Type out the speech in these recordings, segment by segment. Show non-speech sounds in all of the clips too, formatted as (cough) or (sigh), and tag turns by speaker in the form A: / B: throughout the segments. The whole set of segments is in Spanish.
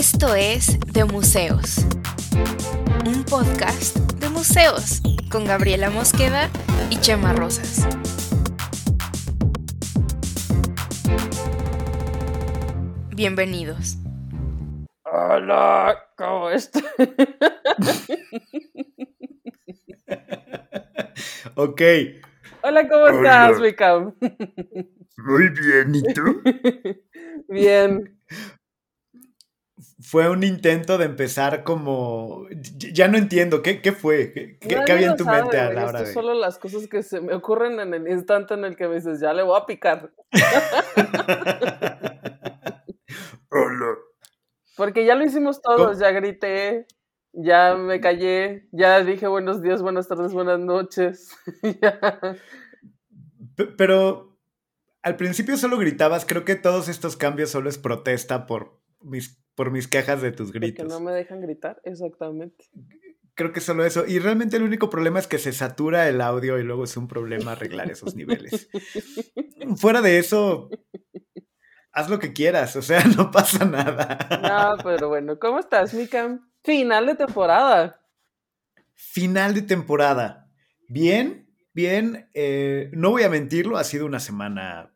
A: Esto es De Museos, un podcast de museos con Gabriela Mosqueda y Chema Rosas. Bienvenidos.
B: Hola, ¿cómo estás? (laughs)
C: ok.
B: Hola, ¿cómo estás, Wicam?
C: Muy bien, ¿y tú? (laughs)
B: bien
C: fue un intento de empezar como. Ya no entiendo, ¿qué, qué fue? ¿Qué, había en tu mente a la hora
B: de.? Solo las cosas que se me ocurren en el instante en el que me dices, ya le voy a picar. (laughs)
C: Hola.
B: Porque ya lo hicimos todos, ya grité, ya me callé, ya dije buenos días, buenas tardes, buenas noches. (laughs)
C: Pero al principio solo gritabas, creo que todos estos cambios solo es protesta por mis por mis quejas de tus gritos.
B: Que no me dejan gritar, exactamente.
C: Creo que solo eso. Y realmente el único problema es que se satura el audio y luego es un problema arreglar esos niveles. (laughs) Fuera de eso, haz lo que quieras, o sea, (laughs) no pasa nada.
B: No, pero bueno, ¿cómo estás, Mika? Final de temporada.
C: Final de temporada. Bien, bien. Eh, no voy a mentirlo, ha sido una semana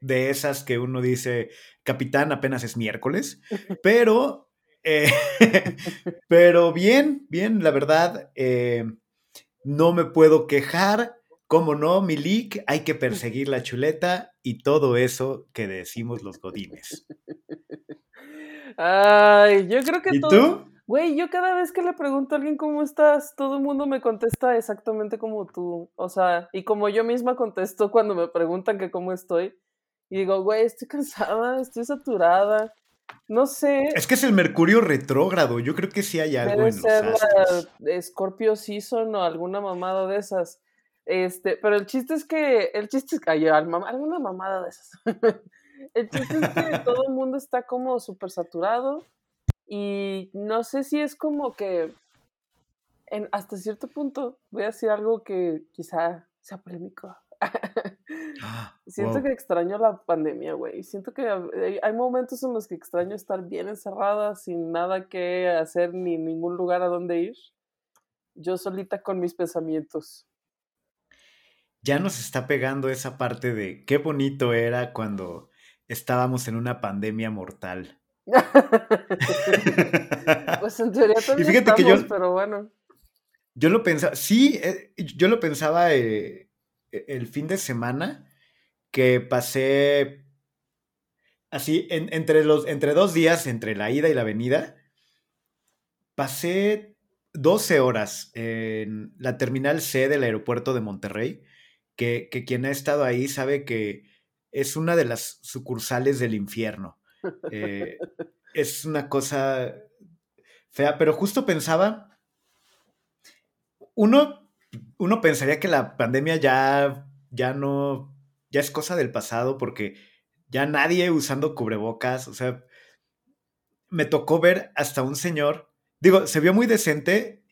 C: de esas que uno dice, capitán, apenas es miércoles, (laughs) pero, eh, (laughs) pero bien, bien, la verdad, eh, no me puedo quejar. Como no, Milik, hay que perseguir la chuleta y todo eso que decimos los godines. (laughs)
B: Ay, yo creo que
C: ¿Y tú?
B: Güey, yo cada vez que le pregunto a alguien cómo estás, todo el mundo me contesta exactamente como tú. O sea, y como yo misma contesto cuando me preguntan que cómo estoy. Y digo, güey, estoy cansada, estoy saturada. No sé.
C: Es que es el Mercurio retrógrado. Yo creo que sí hay algo en
B: ser la Scorpio Season o alguna mamada de esas. Este, pero el chiste es que. El chiste es que. hay alguna mamada de esas. (laughs) el chiste es que (laughs) todo el mundo está como súper saturado. Y no sé si es como que. En, hasta cierto punto, voy a decir algo que quizá sea polémico. (laughs) Ah, Siento que extraño la pandemia, güey. Siento que hay momentos en los que extraño estar bien encerrada, sin nada que hacer ni ningún lugar a donde ir. Yo solita con mis pensamientos.
C: Ya nos está pegando esa parte de qué bonito era cuando estábamos en una pandemia mortal. (laughs)
B: pues en teoría también (laughs) y fíjate que yo, pero bueno.
C: Yo lo pensaba, sí, eh, yo lo pensaba eh, el fin de semana que pasé así entre, los, entre dos días, entre la ida y la venida, pasé 12 horas en la terminal C del aeropuerto de Monterrey, que, quien ha estado ahí sabe que es una de las sucursales del infierno. Eh, (laughs) es una cosa fea, pero justo pensaba, uno uno pensaría que la pandemia ya, ya no, ya es cosa del pasado porque ya nadie usando cubrebocas, o sea, me tocó ver hasta un señor, digo, se vio muy decente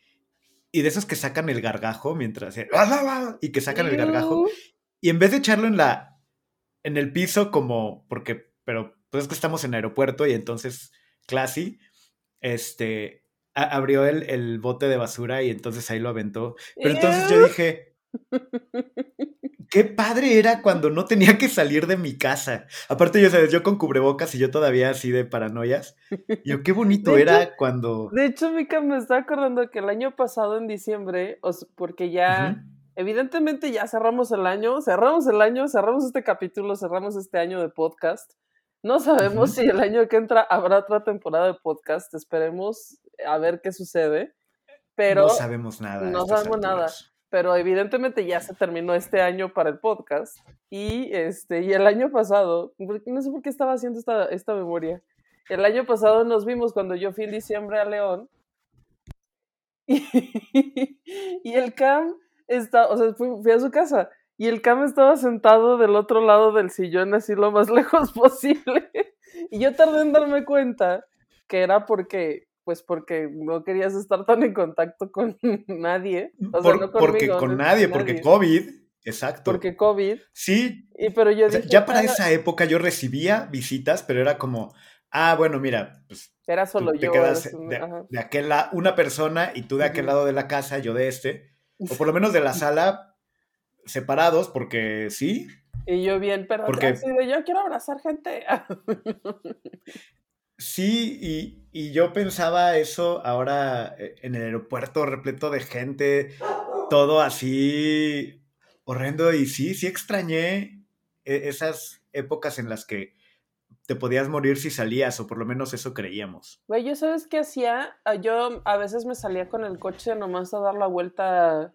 C: y de esos que sacan el gargajo mientras y que sacan el gargajo y en vez de echarlo en la en el piso como porque pero pues es que estamos en aeropuerto y entonces classy este abrió el, bote de basura y entonces ahí lo aventó. Pero entonces yo dije, (laughs) qué padre era cuando no tenía que salir de mi casa. Aparte, yo sabes, yo con cubrebocas y yo todavía así de paranoias. Yo, qué (laughs) bonito era cuando.
B: De hecho, Mika me está acordando que el año pasado, en diciembre, porque ya. Evidentemente ya cerramos el año, cerramos el año, cerramos este capítulo, cerramos este año de podcast. No sabemos si el año que entra habrá otra temporada de podcast. Esperemos a ver qué sucede. Pero
C: no sabemos nada.
B: No sabemos nada. Pero evidentemente ya se terminó este año para el podcast. Y este, y el año pasado, no sé por qué estaba haciendo esta, esta memoria. El año pasado nos vimos cuando yo fui en diciembre a León. Y, (laughs) el Cam está, o sea, fui a su casa y el Cam estaba sentado del otro lado del sillón, así lo más (laughs) lejos posible. y yo tardé en darme cuenta que era porque, pues porque no querías estar tan en contacto con (laughs) nadie. O
C: sea, no porque con nadie, porque COVID. Exacto.
B: Porque COVID.
C: Sí.
B: Y pero yo
C: ya para esa época yo recibía visitas, pero era como, ah, bueno, mira, pues
B: Era solo
C: tú te
B: yo.
C: quedas
B: eres un-
C: de, de aquel lado, una persona y tú de aquel lado de la casa, yo de este, o por lo (laughs) menos de la sala, separados, porque sí,
B: Y yo bien, pero
C: Porque-
B: de yo quiero abrazar gente. (laughs)
C: sí, y, y yo pensaba eso ahora eh, en el aeropuerto repleto de gente, todo así horrendo, y sí, sí extrañé e- esas épocas en las que te podías morir si salías, o por lo menos eso creíamos.
B: Güey, ¿yo sabes qué hacía? Ah, Yo a veces me salía con el coche nomás a dar la vuelta.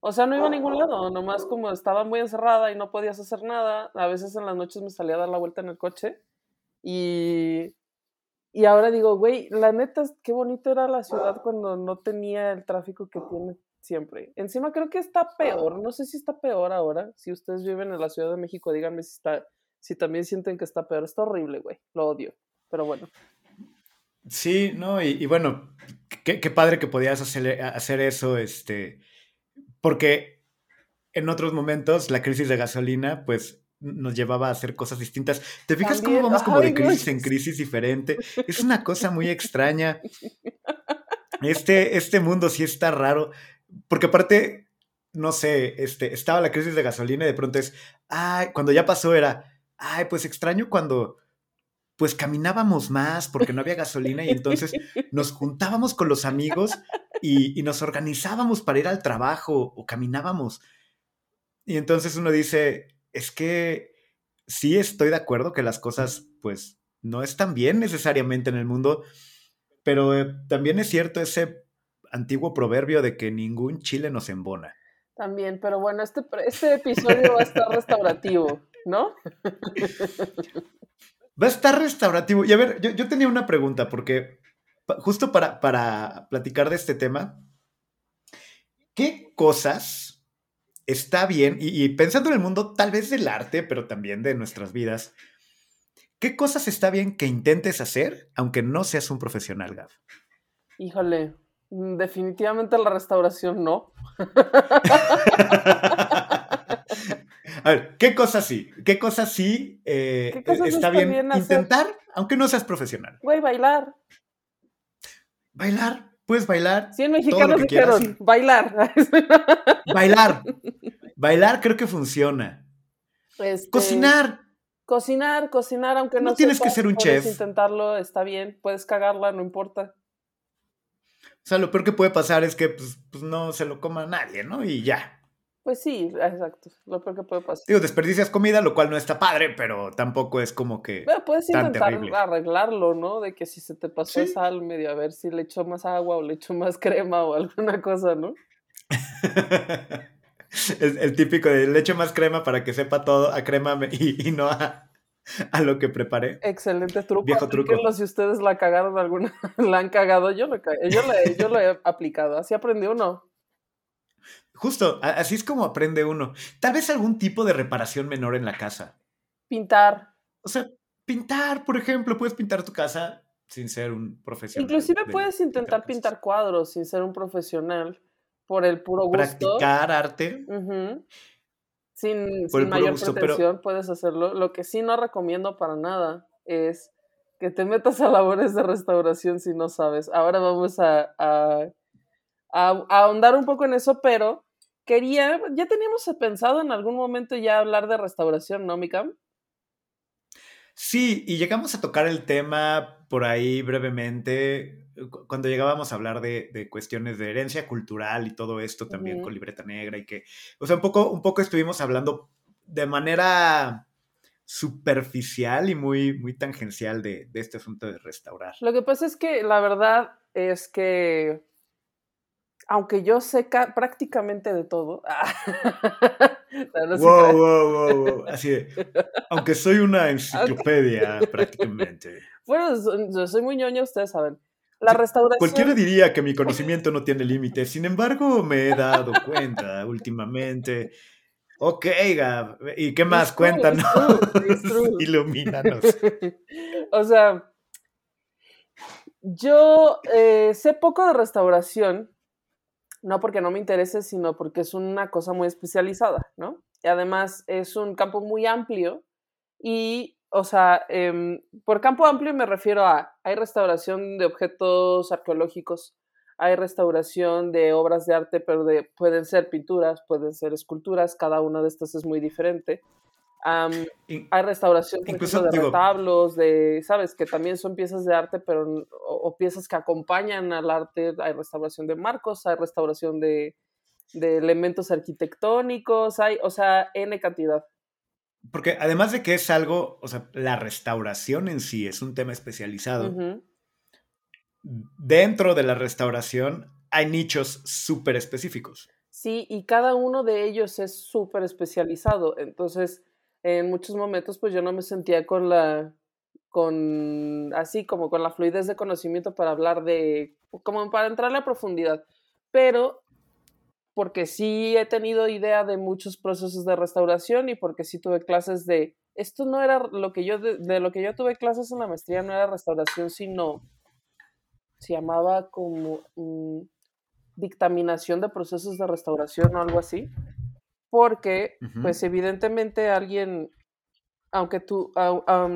B: O sea, no iba a ningún lado, nomás como estaba muy encerrada y no podías hacer nada. A veces en las noches me salía a dar la vuelta en el coche. Y, y ahora digo, güey, la neta, qué bonito era la ciudad cuando no tenía el tráfico que tiene siempre. Encima creo que está peor, no sé si está peor ahora. Si ustedes viven en la Ciudad de México, díganme si está, si también sienten que está peor. Está horrible, güey, lo odio. Pero bueno.
C: Sí, no, y, y bueno, qué, qué padre que podías hacer, hacer eso, este, porque en otros momentos la crisis de gasolina, pues nos llevaba a hacer cosas distintas. ¿Te fijas
B: También,
C: cómo vamos como de
B: no,
C: crisis en crisis diferente? Es una cosa muy (laughs) extraña. Este, este mundo sí está raro, porque aparte, no sé, este, estaba la crisis de gasolina y de pronto es, ay, cuando ya pasó era, ay, pues extraño cuando pues caminábamos más porque no había gasolina y entonces nos juntábamos con los amigos y, y nos organizábamos para ir al trabajo o caminábamos. Y entonces uno dice, es que sí estoy de acuerdo que las cosas pues no están bien necesariamente en el mundo, pero eh, también es cierto ese antiguo proverbio de que ningún chile nos embona.
B: También, pero bueno, este, este episodio va a estar restaurativo, ¿no?
C: Va a estar restaurativo. Y a ver, yo, yo tenía una pregunta, porque justo para, para platicar de este tema, ¿qué cosas está bien? Y, y pensando en el mundo tal vez del arte, pero también de nuestras vidas, ¿qué cosas está bien que intentes hacer, aunque no seas un profesional, Gav?
B: Híjole, mm, definitivamente la restauración no. (laughs)
C: A ver, ¿qué cosas sí? ¿Qué cosas sí eh,
B: ¿Qué cosas
C: está
B: está
C: bien,
B: bien
C: intentar, aunque no seas profesional?
B: Güey, bailar.
C: Bailar, puedes bailar.
B: 100 mexicanos
C: que
B: dijeron,
C: quieras.
B: bailar. (laughs)
C: Bailar. Bailar creo que funciona.
B: Este,
C: Cocinar.
B: Cocinar, cocinar, aunque no
C: No tienes que ser un
B: puedes
C: chef.
B: intentarlo, está bien. Puedes cagarla, no importa.
C: O sea, lo peor que puede pasar es que pues, pues, no se lo coma nadie, ¿no? Y ya.
B: Pues sí, exacto. Lo peor que puede pasar.
C: Digo, desperdicias comida, lo cual no está padre, pero tampoco es como que...
B: Bueno, puedes
C: tan
B: intentar
C: terrible.
B: arreglarlo, ¿no? De que si se te pasó
C: Sí.
B: sal, medio a ver si le echo más agua o le echo más (laughs) crema o alguna cosa, ¿no? (laughs)
C: es el típico de le echo más crema para que sepa todo a crema y, y no a, a lo que preparé.
B: Excelente truco.
C: Viejo truco.
B: si ustedes la cagaron alguna, (laughs) la han cagado. Yo lo, yo yo lo he aplicado. Así aprendí uno.
C: Justo, así es como aprende uno. Tal vez algún tipo de reparación menor en la casa.
B: Pintar.
C: O sea, pintar, por ejemplo, puedes pintar tu casa sin ser un profesional.
B: Inclusive
C: de
B: puedes intentar pintar cuadros sin ser un profesional por el puro gusto.
C: Practicar arte.
B: Sin, sin mayor
C: gusto, pero-
B: pretensión puedes hacerlo. Lo que sí no recomiendo para nada es que te metas a labores de restauración si no sabes. Ahora vamos a, a, a- a ahondar un poco en eso, pero quería, ya teníamos pensado en algún momento ya hablar de restauración, ¿no, Mikam?
C: Sí, y llegamos a tocar el tema por ahí brevemente, cu- cuando llegábamos a hablar de, de cuestiones de herencia cultural y todo esto también con libreta negra y que, o sea, un poco, un poco estuvimos hablando de manera superficial y muy, muy tangencial de, de este asunto de restaurar.
B: Lo que pasa es que la verdad es que, aunque yo sé ca- prácticamente de todo, (laughs) no, no se
C: Wow, wow, wow, wow. Así de, aunque soy una (laughs) enciclopedia prácticamente.
B: Bueno, yo soy muy ñoña, ustedes saben. La restauración.
C: Cualquiera diría que mi conocimiento no tiene límites, sin embargo me he dado cuenta últimamente. Ok, Gab, ¿y qué más?
B: It's
C: Cuéntanos,
B: true, it's true.
C: ilumínanos. (laughs)
B: o sea, yo eh, sé poco de restauración, no porque no me interese, sino porque es una cosa muy especializada, ¿no? Y además es un campo muy amplio y o sea, em, por campo amplio me refiero a, hay restauración de objetos arqueológicos, hay restauración de obras de arte, pero de, pueden ser pinturas, pueden ser esculturas, cada una de estas es muy diferente. Hay restauración incluso, de retablos, de, sabes, que también son piezas de arte, pero o, piezas que acompañan al arte. Hay restauración de marcos, hay restauración de, de elementos arquitectónicos, hay, o sea, n cantidad.
C: Porque además de que es algo, o sea, la restauración en sí es un tema especializado. Dentro de la restauración hay nichos súper específicos.
B: Sí, y cada uno de ellos es súper especializado. Entonces, en muchos momentos, pues yo no me sentía con la, con, así como con la fluidez de conocimiento para hablar de, como para entrar a profundidad. Pero porque sí he tenido idea de muchos procesos de restauración y porque sí tuve clases de, esto no era lo que yo, de, lo que yo tuve clases en la maestría, no era restauración, sino se llamaba como mm, dictaminación de procesos de restauración o algo así, porque pues evidentemente alguien, aunque tú,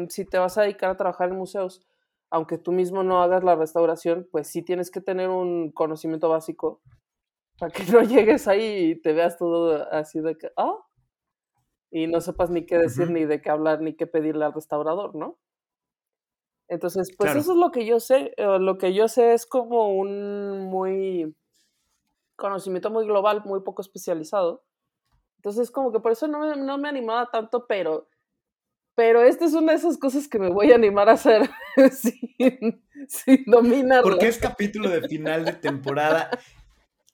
B: si te vas a dedicar a trabajar en museos, aunque tú mismo no hagas la restauración, pues sí tienes que tener un conocimiento básico para que (laughs) no llegues ahí y te veas todo así de que, ah, y no sepas ni qué decir, ni de qué hablar, ni qué pedirle al restaurador, ¿no? Entonces, pues eso es lo que yo sé. Eh, lo que yo sé es como un muy conocimiento muy global, muy poco especializado. Entonces, como que por eso no me, no me animaba tanto, pero, pero esta es una de esas cosas que me voy a animar a hacer (laughs) sin, sin.
C: Porque es capítulo de final de temporada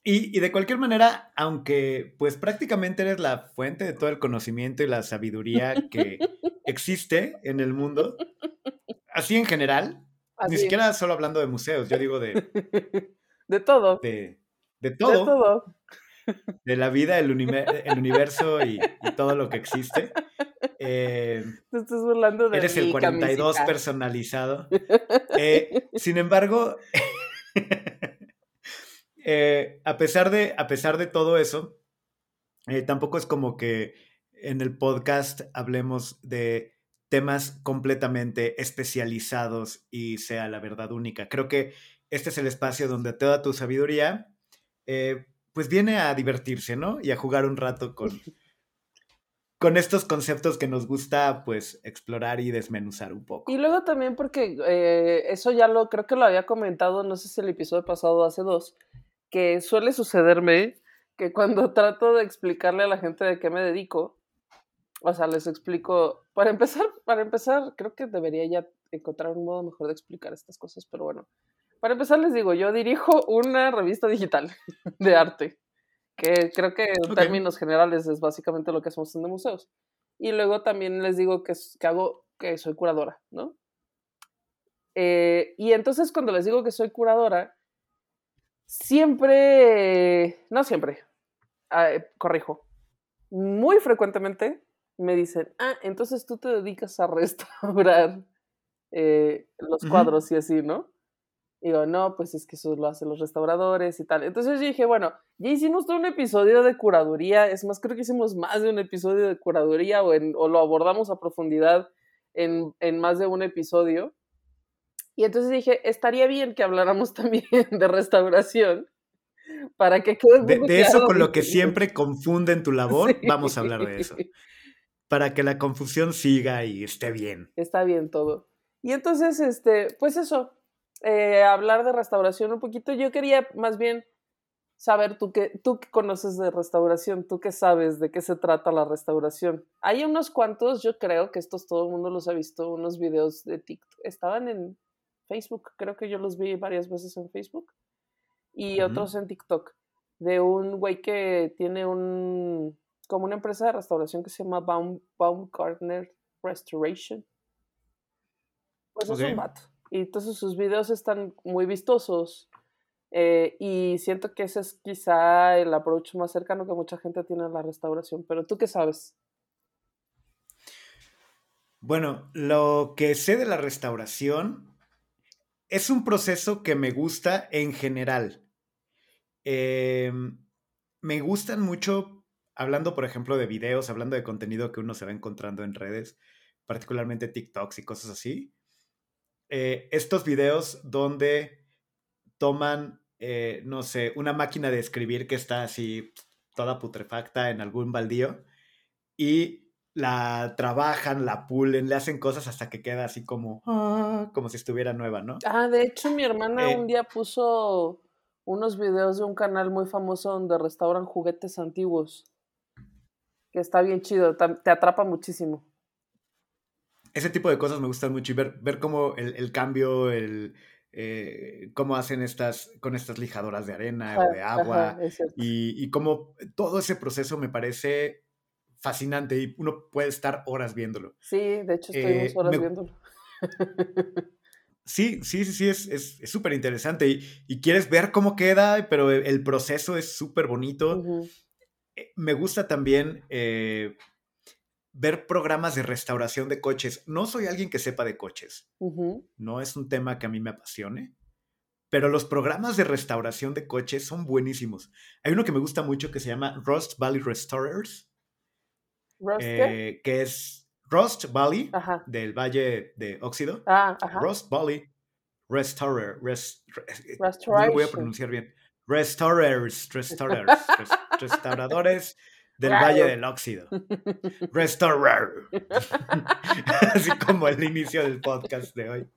C: y, de cualquier manera, aunque pues prácticamente eres la fuente de todo el conocimiento y la sabiduría que (laughs) existe en el mundo, así en general, ni siquiera solo hablando de museos, yo digo de... (laughs)
B: De todo.
C: De, todo. De todo. De la vida, el, universo y, todo lo que existe.
B: Eh, Te estás burlando de
C: Eres el 42 personalizado. Eh, sin embargo... (laughs) Eh, a, pesar de, a pesar de todo eso, tampoco es como que en el podcast hablemos de temas completamente especializados y sea la verdad única. Creo que este es el espacio donde toda tu sabiduría eh, pues viene a divertirse, ¿no? Y a jugar un rato con, (laughs) con estos conceptos que nos gusta pues explorar y desmenuzar un poco.
B: Y luego también porque eso ya lo creo que lo había comentado, no sé si el episodio pasado hace dos, que suele sucederme que cuando (laughs) trato de explicarle a la gente de qué me dedico, o sea, les explico, para empezar, para empezar, creo que debería ya encontrar un modo mejor de explicar estas cosas, pero bueno, para empezar les digo, yo dirijo una revista digital (laughs) de arte, que creo que en términos generales es básicamente lo que hacemos en de museos. Y luego también les digo que, que hago, que soy curadora, ¿no? Eh, y entonces cuando les digo que soy curadora, siempre, no siempre, ah, eh, corrijo, muy frecuentemente me dicen, ah, entonces tú te dedicas a (laughs) restaurar eh, los cuadros y así, ¿no? Digo, no, pues es que eso lo hacen los restauradores y tal. Entonces yo dije, bueno, ya hicimos todo un episodio de curaduría, es más, creo que hicimos más de un episodio de curaduría o, o lo abordamos a profundidad en, en más de un episodio. Y entonces dije, estaría bien que habláramos (laughs) también de restauración para que
C: quede de, eso con lo que siempre confunden tu labor, vamos a hablar de eso. Para que la confusión siga y esté bien.
B: Está bien todo. Y entonces, este, pues eso, eh, hablar de restauración un poquito. Yo quería más bien saber tú qué, tú qué conoces de restauración, tú qué sabes de qué se trata la restauración. Hay unos cuantos, yo creo que estos todo el mundo los ha visto, unos videos de TikTok. Estaban en Facebook, creo que yo los vi varias veces en Facebook, y otros en TikTok, de un güey que tiene un, como una empresa de restauración que se llama Baum, Baumgartner Restoration. Pues es un vato. Y entonces sus videos están muy vistosos. Eh, y siento que ese es quizá el approach más cercano que mucha gente tiene a la restauración. Pero tú qué sabes?
C: Bueno, lo que sé de la restauración es un proceso que me gusta en general. Em, me gustan mucho, hablando por ejemplo de videos, hablando de contenido que uno se va encontrando en redes, particularmente TikToks y cosas así, eh, estos videos donde toman, eh, no sé, una máquina de escribir que está así toda putrefacta en algún baldío y la trabajan, la pulen, le hacen cosas hasta que queda así como, ah, como si estuviera nueva, ¿no?
B: Ah, de hecho mi hermana
C: Eh,
B: un día puso unos videos de un canal muy famoso donde restauran juguetes antiguos. Que está bien chido, te atrapa muchísimo.
C: Ese tipo de cosas me gustan mucho y ver, ver cómo el, el cambio, el, eh, cómo hacen estas, con estas lijadoras de arena o de agua
B: ajá,
C: y, y cómo todo ese proceso me parece fascinante y uno puede estar horas viéndolo.
B: Sí, de hecho estuvimos
C: Eh,
B: horas
C: me-
B: viéndolo. (laughs)
C: Sí, sí, sí, sí, es es- es súper interesante y, y quieres ver cómo queda, pero el, proceso es súper bonito. Eh, Me gusta también eh, ver programas de restauración de coches. No soy alguien que sepa de coches, no es un tema que a mí me apasione, pero los programas de restauración de coches son buenísimos. Hay uno que me gusta mucho que se llama Rust Valley Restorers,
B: ¿Rust
C: eh, que es Rust Valley
B: Ajá.
C: del Valle de Óxido.
B: Ah.
C: Rust Valley Restorer. Rest, re- eh, no lo voy a pronunciar bien. Restorers, restorers, res- (laughs) restauradores del
B: Claro.
C: Valle del Óxido. (laughs) Restorer. (laughs) Así como el inicio del podcast de hoy.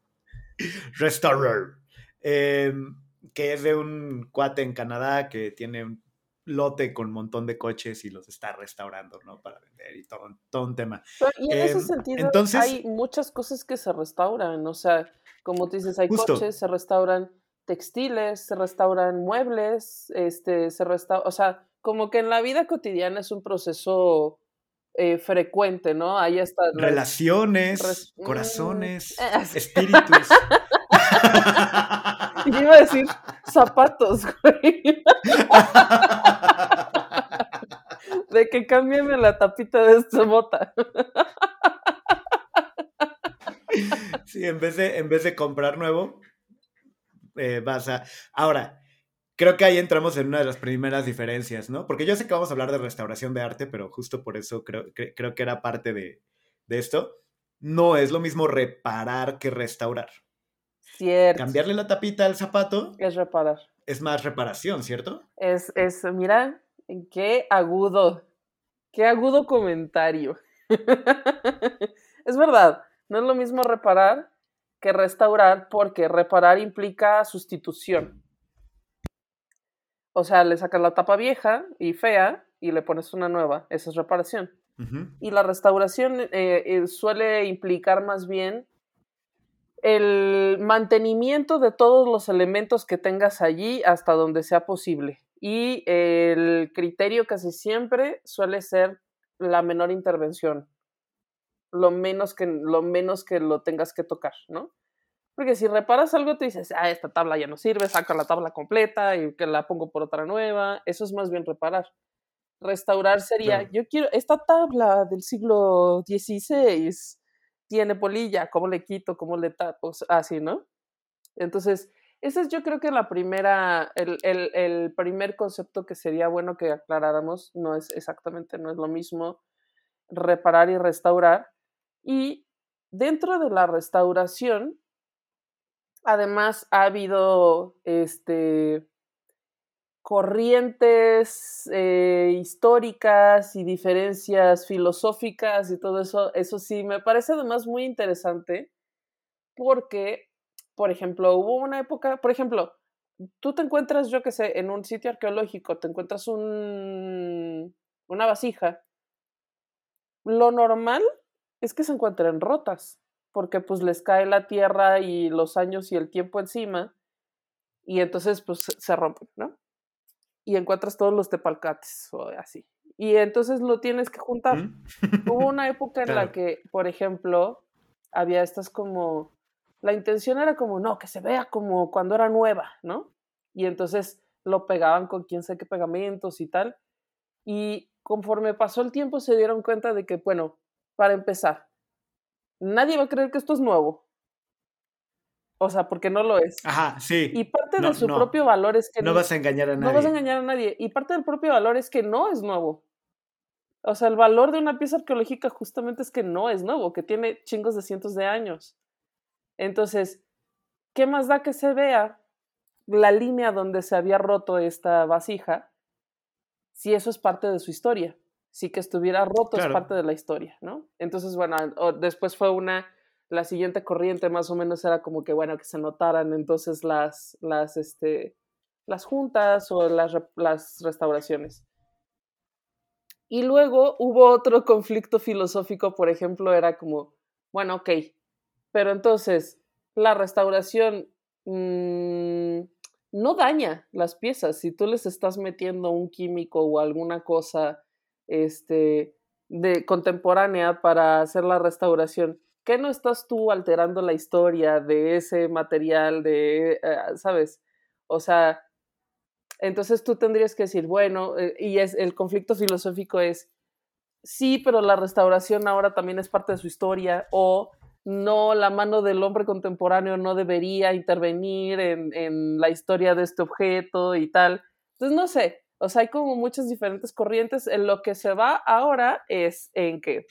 C: Restorer. Em, que es de un cuate en Canadá que tiene un lote con un montón de coches y los está restaurando, ¿no? Para vender y todo, todo un tema.
B: Pero- y en ese
C: Em,
B: sentido
C: entonces-
B: hay muchas cosas que se restauran, o sea, como tú dices, hay
C: Justo.
B: coches, se restauran textiles, se restauran muebles, este, se restaura, o sea, como que en la vida cotidiana es un proceso eh, frecuente, ¿no? Hay hasta las-
C: Relaciones,
B: res- mm,
C: corazones, (laughs) espíritus.
B: Yo (laughs) iba a decir zapatos, (laughs) güey. De que cámbiame la tapita de esta bota.
C: Sí, en vez de, en vez de comprar nuevo, eh, vas a... Ahora, creo que ahí entramos en una de las primeras diferencias, ¿no? Porque yo sé que vamos a hablar de restauración de arte, pero justo por eso creo, cre- creo que era parte de, de esto. No es lo mismo reparar que restaurar.
B: Cierto.
C: Cambiarle la tapita al zapato
B: Es reparar.
C: es más reparación, ¿cierto?
B: Es, es, mira, qué agudo, qué agudo comentario. (laughs) es verdad, no es lo mismo reparar que restaurar, porque reparar implica sustitución. O sea, le sacas la tapa vieja y fea y le pones una nueva. Esa es reparación. Y la restauración eh, eh, suele implicar más bien el mantenimiento de todos los elementos que tengas allí hasta donde sea posible. Y el criterio casi siempre suele ser la menor intervención, lo menos que lo, menos que lo tengas que tocar, ¿no? Porque si reparas algo, te dices, ah, esta tabla ya no sirve, saca la tabla completa y que la pongo por otra nueva. Eso es más bien reparar. Restaurar sería,
C: Claro.
B: yo quiero, esta tabla del siglo XVI tiene polilla, ¿cómo le quito? ¿Cómo le tapo? Así, ¿no? Entonces, ese es yo creo que la primera, el, el, el primer concepto que sería bueno que aclaráramos, no es exactamente, no es lo mismo reparar y restaurar. Y dentro de la restauración, además ha habido este, corrientes eh, históricas y diferencias filosóficas y todo eso, eso sí, me parece además muy interesante porque, por ejemplo, hubo una época, por ejemplo, tú te encuentras, yo que sé, en un sitio arqueológico, te encuentras un, una vasija, lo normal es que se encuentren rotas, porque pues les cae la tierra y los años y el tiempo encima, y entonces pues se rompen, ¿no? Y encuentras todos los tepalcates o así. Y entonces lo tienes que juntar.
C: ¿Mm?
B: Hubo (laughs) una época en la que, por ejemplo, había estas como, la intención era como, no, que se vea como cuando era nueva, ¿no? Y entonces lo pegaban con quién sé qué pegamentos y tal. Y conforme pasó el tiempo se dieron cuenta de que, bueno, para empezar, nadie va a creer que esto es nuevo. O sea, porque no lo es.
C: Ajá, sí.
B: Y parte
C: No,
B: de su
C: no.
B: propio valor es que
C: no vas a engañar a nadie.
B: no vas a engañar a nadie. Y parte del propio valor es que no es nuevo. O sea, el valor de una pieza arqueológica justamente es que no es nuevo, que tiene chingos de cientos de años. Entonces, ¿qué más da que se vea la línea donde se había roto esta vasija si eso es parte de su historia? Si que estuviera roto es parte de la historia, ¿no? Entonces, bueno, después fue una, la siguiente corriente más o menos era como que, bueno, que se notaran entonces las, las, este, las juntas o las, las restauraciones. Y luego hubo otro conflicto filosófico, por ejemplo, era como, bueno, ok, pero entonces la restauración mmm, no daña las piezas. Si tú les estás metiendo un químico o alguna cosa este, de contemporánea para hacer la restauración, ¿qué no estás tú alterando la historia de ese material, de, eh, ¿sabes? O sea, entonces tú tendrías que decir, bueno, eh, y es el conflicto filosófico es, sí, pero la restauración ahora también es parte de su historia, o no, la mano del hombre contemporáneo no debería intervenir en, la historia de este objeto y tal. Entonces, no sé, o sea, hay como muchas diferentes corrientes. En lo que se va ahora es en que...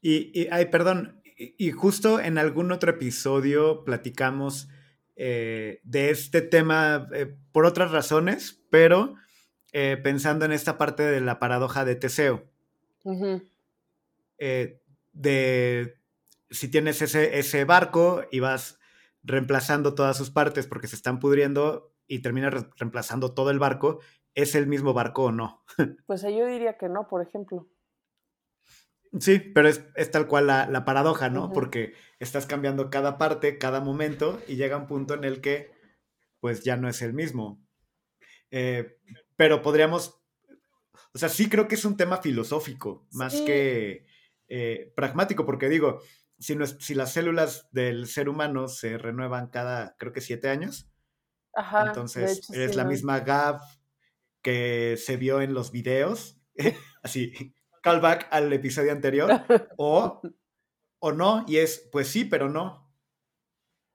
C: Y, y ay, perdón, y justo en algún otro episodio platicamos eh, de este tema eh, por otras razones, pero eh, pensando en esta parte de la paradoja de Teseo. de si tienes ese, ese barco y vas reemplazando todas sus partes porque se están pudriendo y terminas reemplazando todo el barco, ¿es el mismo barco o no? (laughs)
B: Pues yo diría que no, por ejemplo.
C: Sí, pero es, tal cual la, paradoja, ¿no? Porque estás cambiando cada parte, cada momento, y llega un punto en el que, pues ya no es el mismo. Eh, pero podríamos, o sea, sí creo que es un tema filosófico, más que eh, pragmático, porque digo, si, no si las células del ser humano se renuevan cada, creo que siete años, entonces es la misma GAF que se vio en los videos, (laughs) así, callback al episodio anterior, (laughs) o, o no, y es, pues sí, pero no.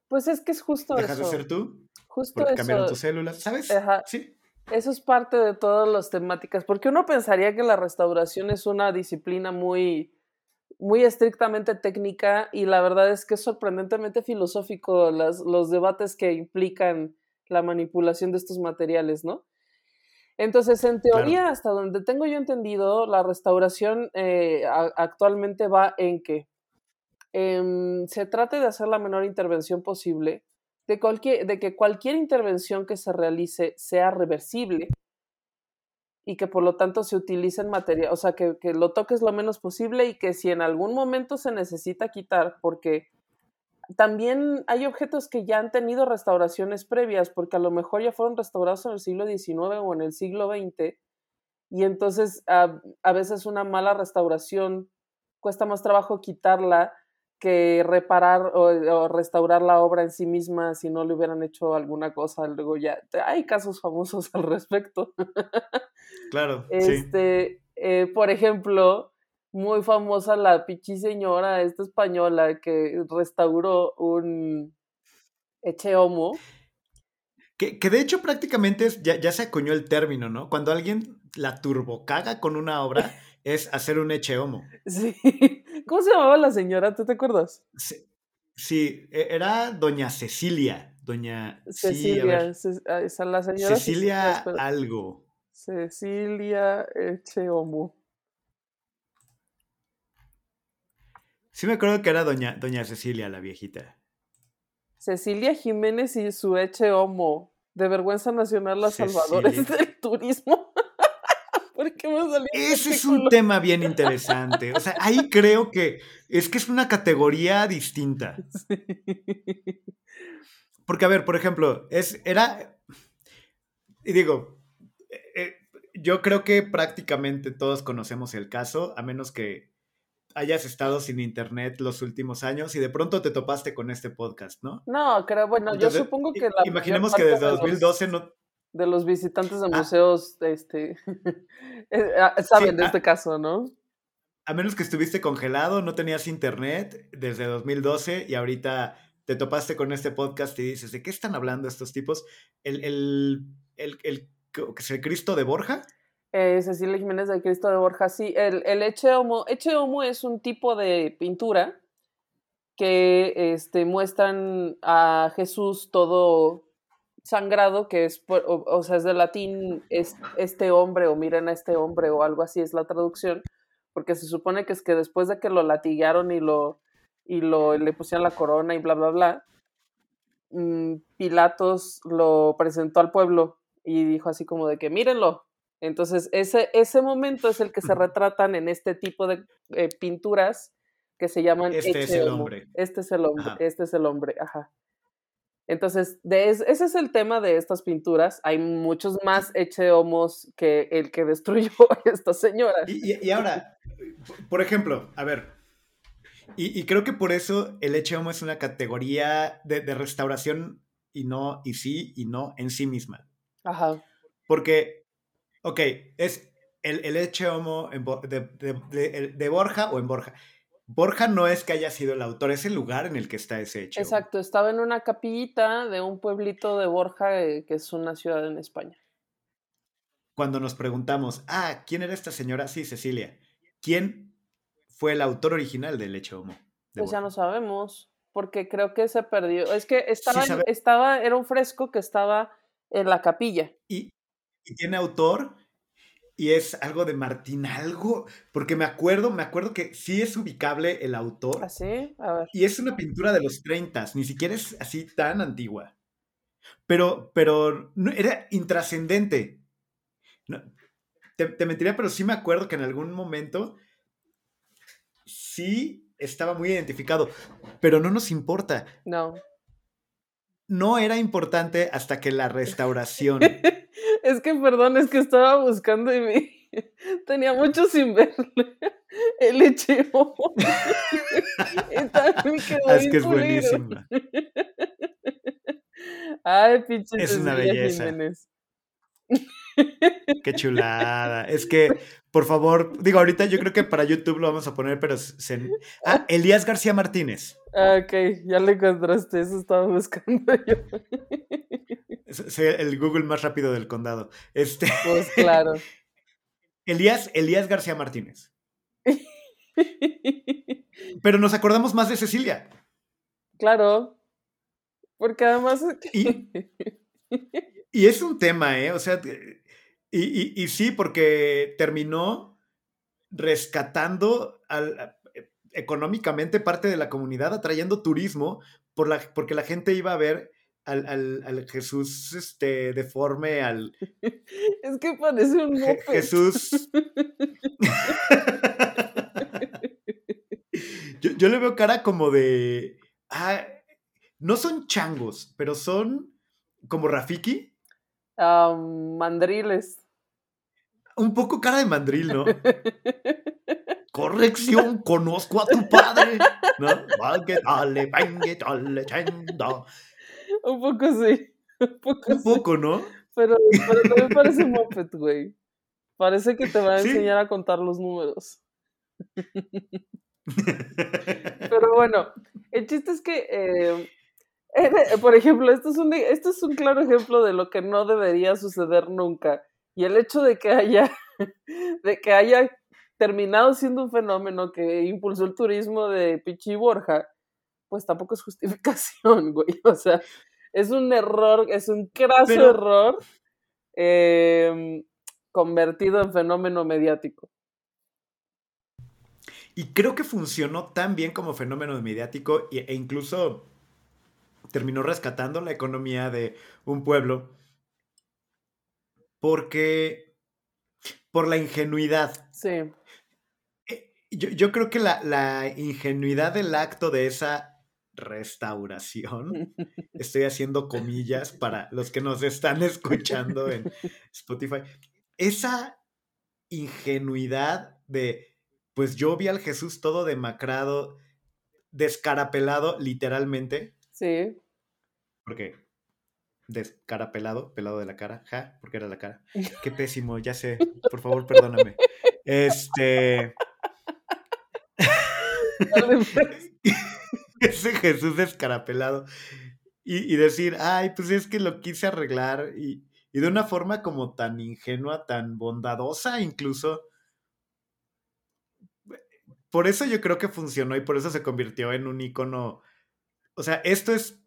B: Pues es que es justo
C: Dejas
B: de
C: ser tú. Justo porque cambiaron tus células, ¿sabes? Sí.
B: Eso es parte de todas las temáticas, porque uno pensaría que la restauración es una disciplina muy, muy estrictamente técnica y la verdad es que es sorprendentemente filosófico las, los debates que implican la manipulación de estos materiales, ¿no? Entonces, en teoría, hasta donde tengo yo entendido, la restauración eh, actualmente va en que em, se trate de hacer la menor intervención posible, de, cualquier, de que cualquier intervención que se realice sea reversible y que por lo tanto se utilice en materia, o sea, que, que lo toques lo menos posible y que si en algún momento se necesita quitar, porque también hay objetos que ya han tenido restauraciones previas, porque a lo mejor ya fueron restaurados en el siglo XIX o en el siglo XX, y entonces a, veces una mala restauración cuesta más trabajo quitarla que reparar o, restaurar la obra en sí misma si no le hubieran hecho alguna cosa. Luego ya hay casos famosos (laughs) al respecto.
C: Claro.
B: este, eh, por ejemplo, muy famosa la pichi señora, esta española que restauró un Eche Homo.
C: Que, de hecho prácticamente ya, se acuñó el término, ¿no? Cuando alguien la turbocaga con una obra es hacer un Eche Homo. (laughs)
B: Sí. ¿Cómo se llamaba la señora? ¿Tú te acuerdas?
C: Sí, e, era doña Cecilia. Doña
B: Cecilia, ah, esa la señora
C: Cecilia algo.
B: Cecilia Eche
C: Sí me acuerdo que era doña, doña Cecilia, la viejita.
B: Cecilia Jiménez y su Eche Homo, de vergüenza nacional las salvadores (laughs) del turismo. (laughs) ¿Por qué me salió
C: Ese es un tema bien interesante. O sea, ahí creo que es que es una categoría distinta. (laughs) Porque, a ver, por ejemplo, es, era, y digo, eh, eh, yo creo que prácticamente todos conocemos el caso, a menos que hayas estado sin internet los últimos años y de pronto te topaste con este podcast, ¿no?
B: No, creo, bueno, yo supongo que
C: la Imaginemos que desde 2012 no...
B: De los visitantes de ah. museos, este, (laughs) eh, ah, saben de este caso, ¿no?
C: A menos que estuviste congelado, no tenías internet desde 2012 y ahorita te topaste con este podcast y dices, ¿de qué están hablando estos tipos? El, el, el, el, el Cristo de Borja
B: Eh, Cecilia Jiménez de Cristo de Borja, sí. El, el Homo, Homo es un tipo de pintura que este, muestran a Jesús todo sangrado, que es, o, o, sea, es de latín, es este hombre, o miren a este hombre, o algo así es la traducción, porque se supone que es que después de que lo latigaron y lo, y lo le pusieron la corona y bla, bla, bla, mmm, Pilatos lo presentó al pueblo y dijo así como de que mírenlo. Entonces, ese, ese momento es el que se (laughs) retratan en este tipo de eh, pinturas que se llaman
C: Este es el hombre.
B: Este es el hombre,
C: Ajá.
B: este es el hombre, ajá. Entonces, de es- ese es el tema de estas pinturas. Hay muchos más homos que el que destruyó (laughs) a esta señora.
C: Y, y- y ahora, por ejemplo, a ver, y, y creo que por eso el Eche Homo es una categoría de, de restauración y no, y sí, y no en sí misma.
B: Ajá.
C: Porque, ok, es el, el Eche Homo en de, de- de- de Borja o en Borja. Borja no es que haya sido el autor, es el lugar en el que está ese Homo.
B: Exacto, estaba en una capillita de un pueblito de Borja, eh, que es una ciudad en España.
C: Cuando nos preguntamos, ah, ¿quién era esta señora? Sí, Cecilia. ¿Quién fue el autor original del Eche Homo? de
B: Pues ya no sabemos, porque creo que se perdió. Es que estaba, estaba, era un fresco que estaba en la capilla.
C: y, y tiene autor y es algo de Martín algo, porque me acuerdo, me acuerdo que sí es ubicable el autor
B: ¿Así? A ver.
C: y es una pintura de los 30, ni siquiera es así tan antigua. Pero, pero no, era intrascendente. No, te, te mentiría, pero sí me acuerdo que en algún momento sí estaba muy identificado, pero no nos importa.
B: No.
C: No era importante hasta que la restauración (laughs)
B: Es que, perdón, es que estaba buscando y vi. (laughs) Tenía mucho sin verle. El echevo. (laughs) y también me quedó
C: Ah, es que es buenísima.
B: Ay, pinche
C: Es una belleza.
B: Jiménez.
C: Qué chulada. Es que, por favor, digo, ahorita yo creo que para YouTube lo vamos a poner, pero se... Ah, Elías García Martínez.
B: Ah, ok, ya le encontraste, eso estaba buscando yo.
C: Es es el Google más rápido del condado. Este,
B: Pues claro.
C: Elías, Elías García Martínez. Pero nos acordamos más de Cecilia.
B: claro. Porque además.
C: Y, y es un tema, ¿eh? O sea, y, y- y sí, porque terminó rescatando al- a- económicamente parte de la comunidad, atrayendo turismo, por la, porque la gente iba a ver al, al- al Jesús este, deforme, al (laughs)
B: es que parece un moped.
C: Jesús. (laughs) (laughs) yo, yo le veo cara como de. Ah, no son changos, pero son como Rafiki.
B: Ah, mandriles.
C: Un poco cara de mandril, ¿no? (laughs) Corrección, conozco a tu padre. ¿No? Valgue, dale, vengue, dale, chenda.
B: Un poco sí. Un poco
C: Un
B: sí.
C: poco, ¿no?
B: Pero, pero también parece un moped, güey. Parece que te va a
C: Sí.
B: enseñar a contar los números. (laughs) Pero bueno, el chiste es que, eh, (laughs) por ejemplo, esto es, un, esto es un claro ejemplo de lo que no debería suceder nunca. Y el hecho de que haya, (laughs) de que haya terminado siendo un fenómeno que impulsó el turismo de Pichi Borja, pues tampoco es justificación, (laughs) güey. O sea, es un error, es un craso
C: Pero-
B: error eh, convertido en fenómeno mediático.
C: Y creo que funcionó tan bien como fenómeno mediático e e incluso terminó rescatando la economía de un pueblo porque por la ingenuidad.
B: Sí.
C: Eh, Yo, yo creo que la, la ingenuidad del acto de esa restauración, (laughs) estoy haciendo comillas para los que nos están escuchando en Spotify, esa ingenuidad de, pues yo vi al Jesús todo demacrado, descarapelado literalmente,
B: Sí.
C: porque descarapelado, pelado de la cara, ja, porque era la cara. Qué pésimo, ya sé, por favor, perdóname. Este, (laughs) ese Jesús descarapelado y, y decir, ay, pues es que lo quise arreglar y, y de una forma como tan ingenua, tan bondadosa incluso. Por eso yo creo que funcionó y por eso se convirtió en un icono. O sea, esto es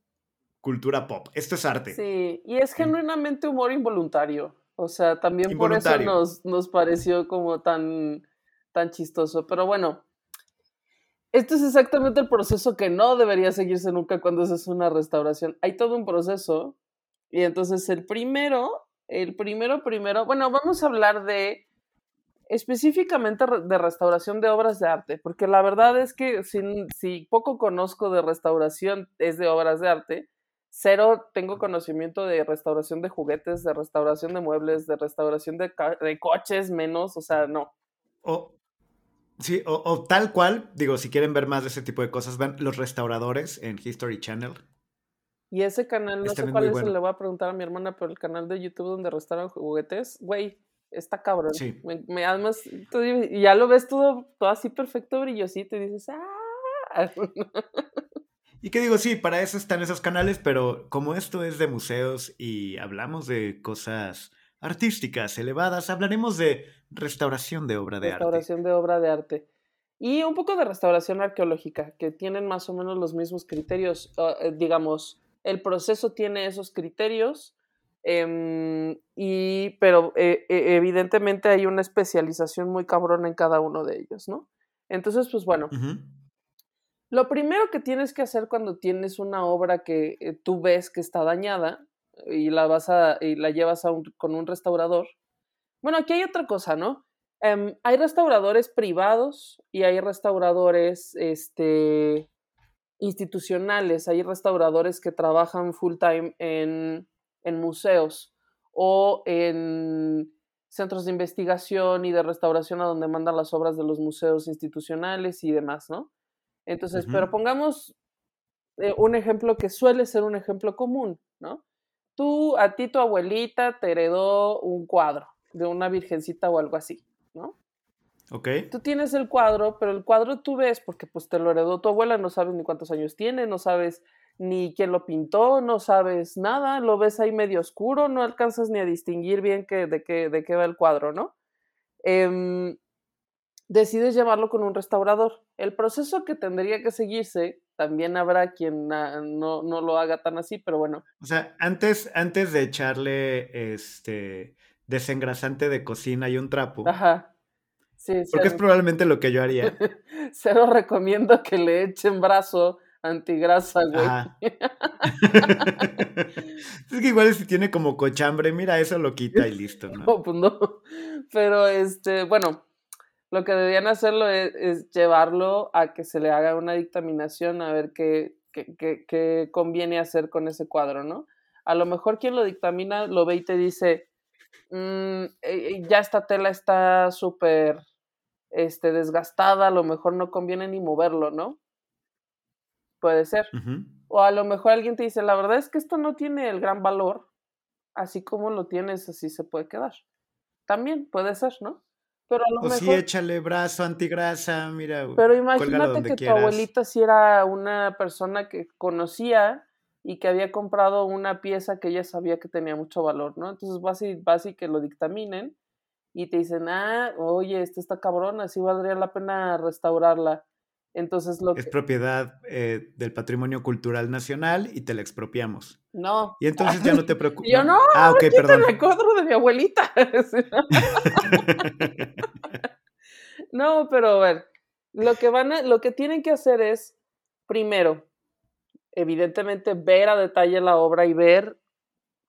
C: cultura pop, esto es arte.
B: Sí, y es genuinamente humor involuntario. O sea, también por eso nos, nos pareció como tan, tan chistoso. Pero bueno, este es exactamente el proceso que no debería seguirse nunca cuando se hace una restauración. Hay todo un proceso. Y entonces el primero, el primero, primero, bueno, vamos a hablar de específicamente de restauración de obras de arte, porque la verdad es que si, si poco conozco de restauración es de obras de arte, cero tengo conocimiento de restauración de juguetes, de restauración de muebles, de restauración de, de coches, menos, o sea, no.
C: O, sí, o, tal cual, digo, si quieren ver más de ese tipo de cosas, ven Los Restauradores en History Channel.
B: Y ese canal, no sé cuál es, le voy a preguntar a mi hermana, pero el canal de YouTube donde restauran juguetes, güey, está cabrón. Sí. Me, además, ya lo ves todo, todo así perfecto, brillosito, y dices, ¡ah!
C: Y qué digo, sí, para eso están esos canales, pero como esto es de museos y hablamos de cosas artísticas elevadas, hablaremos de restauración de obra de
B: arte. Restauración de obra de arte. Y un poco de restauración arqueológica, que tienen más o menos los mismos criterios. Ah, eh, digamos, el proceso tiene esos criterios, Em, y, pero eh, e, evidentemente hay una especialización muy cabrona en cada uno de ellos, ¿no? Entonces, pues bueno, lo primero que tienes que hacer cuando tienes una obra que eh, tú ves que está dañada y la vas a, y la llevas a con un restaurador. Bueno, aquí hay otra cosa, ¿no? Em, hay restauradores privados y hay restauradores, este, institucionales, hay restauradores que trabajan full time en en museos o en centros de investigación y de restauración a donde mandan las obras de los museos institucionales y demás, ¿no? Entonces, pero pongamos eh, un ejemplo que suele ser un ejemplo común, ¿no? Tú, a ti tu abuelita te heredó un cuadro de una virgencita o algo así, ¿no?
C: Ok.
B: Tú tienes el cuadro, pero el cuadro tú ves porque pues te lo heredó tu abuela, no sabes ni cuántos años tiene, no sabes ni quién lo pintó, no sabes nada, lo ves ahí medio oscuro, no alcanzas ni a distinguir bien de, qué, de qué va el cuadro, ¿no? Em, decides llevarlo con un restaurador. El proceso que tendría que seguirse, también habrá quien no, no, lo haga tan así, pero bueno.
C: O sea, antes, antes de echarle este desengrasante de cocina y un trapo.
B: Ajá.
C: Sí, porque es probablemente lo que yo haría. (laughs)
B: Cero recomiendo que le echen brazo antigrasa, güey. (laughs)
C: es que igual si tiene como cochambre, mira, eso lo quita y listo, ¿no?
B: No, pues no. Pero este, bueno, lo que deberían hacerlo es, llevarlo a que se le haga una dictaminación a ver qué, qué, conviene hacer con ese cuadro, ¿no? A lo mejor quien lo dictamina lo ve y te dice, mm, eh, eh, ya esta tela está súper este, desgastada, a lo mejor no conviene ni moverlo, ¿no? Puede ser. O a lo mejor alguien te dice, la verdad es que esto no tiene el gran valor, así como lo tienes, así se puede quedar. También puede ser, ¿no?
C: Pero a lo o mejor... sí, échale brazo antigrasa, mira.
B: Pero imagínate que tu abuelita sí era una persona que conocía y que había comprado una pieza que ella sabía que tenía mucho valor, ¿no? Entonces vas y, vas y que lo dictaminen y te dicen, ah, oye, esta está cabrona, sí valdría la pena restaurarla. Entonces lo
C: Es propiedad eh, del patrimonio cultural nacional y te la expropiamos.
B: No.
C: Y entonces ya no te (laughs) preocupes.
B: Yo no, ah, ok, perdón. el cuadro de mi abuelita. (laughs) (laughs) no, pero a ver, lo que van a, lo que tienen que hacer es, primero, evidentemente ver a detalle la obra y ver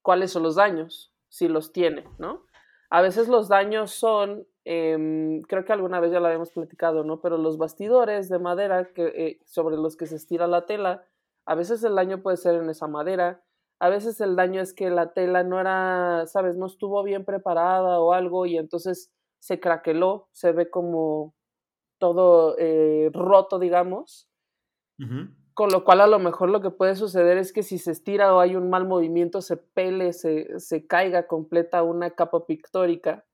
B: cuáles son los daños, si los tiene, ¿no? A veces los daños son Em, creo que alguna vez ya lo habíamos platicado, ¿no? Pero los bastidores de madera que, eh, sobre los que se estira la tela, a veces el daño puede ser en esa madera, a veces el daño es que la tela no era, sabes, no estuvo bien preparada o algo y entonces se craqueló, se ve como todo eh, roto, digamos. Con lo cual a lo mejor lo que puede suceder es que si se estira o hay un mal movimiento, se pele, se, se caiga completa una capa pictórica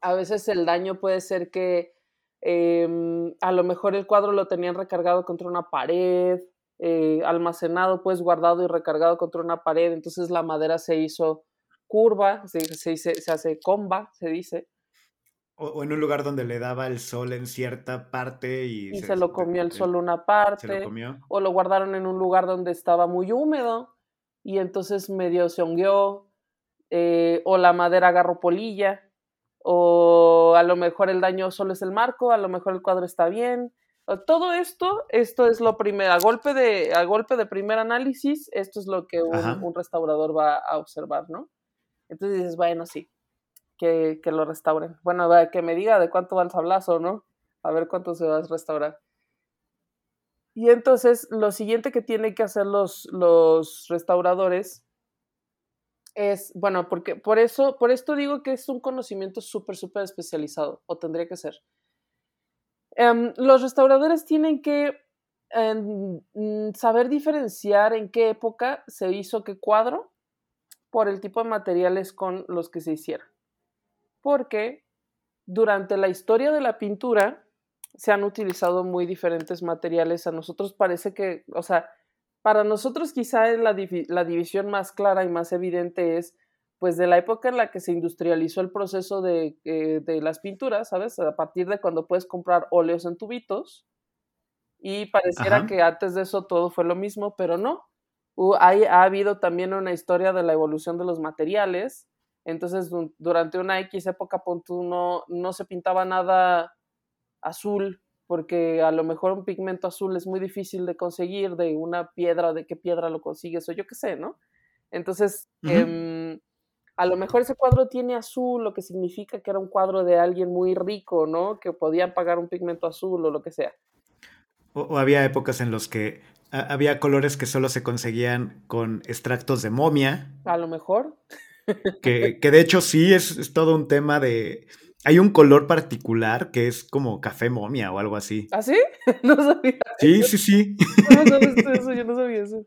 B: a veces el daño puede ser que em, a lo mejor el cuadro lo tenían recargado contra una pared, eh, almacenado, pues guardado y recargado contra una pared, entonces la madera se hizo curva, se, se, se hace comba, se dice.
C: O, en un lugar donde le daba el sol en cierta parte y,
B: se, lo comió el sol una parte. O lo guardaron en un lugar donde estaba muy húmedo y entonces medio se hongueó. Eh, o la madera agarró polilla. O a lo mejor el daño solo es el marco, a lo mejor el cuadro está bien. Todo esto, esto es lo primero, a golpe de, a golpe de primer análisis, esto es lo que un, un restaurador va a observar, ¿no? Entonces dices, bueno, sí, que, lo restauren. Bueno, que me diga de cuánto va el sablazo, ¿no? A ver cuánto se va a restaurar. Y entonces lo siguiente que tienen que hacer los, los restauradores es, bueno, porque por eso, por esto digo que es un conocimiento súper, súper especializado, o tendría que ser. Em, los restauradores tienen que em, mm, saber diferenciar en qué época se hizo qué cuadro por el tipo de materiales con los que se hicieron porque durante la historia de la pintura se han utilizado muy diferentes materiales. A nosotros parece que, o sea, para nosotros quizá la, la división más clara y más evidente es pues de la época en la que se industrializó el proceso de, eh, las pinturas, ¿sabes? A partir de cuando puedes comprar óleos en tubitos. Y pareciera que antes de eso todo fue lo mismo, pero no. ha habido también una historia de la evolución de los materiales entonces, durante una X época, no, no se pintaba nada azul, porque a lo mejor un pigmento azul es muy difícil de conseguir de una piedra, de qué piedra lo consigues, o yo qué sé, ¿no? Entonces, em, a lo mejor ese cuadro tiene azul, lo que significa que era un cuadro de alguien muy rico, ¿no? Que podía pagar un pigmento azul o lo que sea.
C: O, había épocas en las que había colores que solo se conseguían con extractos de momia.
B: A lo mejor.
C: Que, de hecho sí es, todo un tema de... Hay un color particular que es como café momia o algo así.
B: ¿Ah, sí? (laughs) No sabía.
C: Sí, sí, sí.
B: No, no, eso, yo no sabía eso.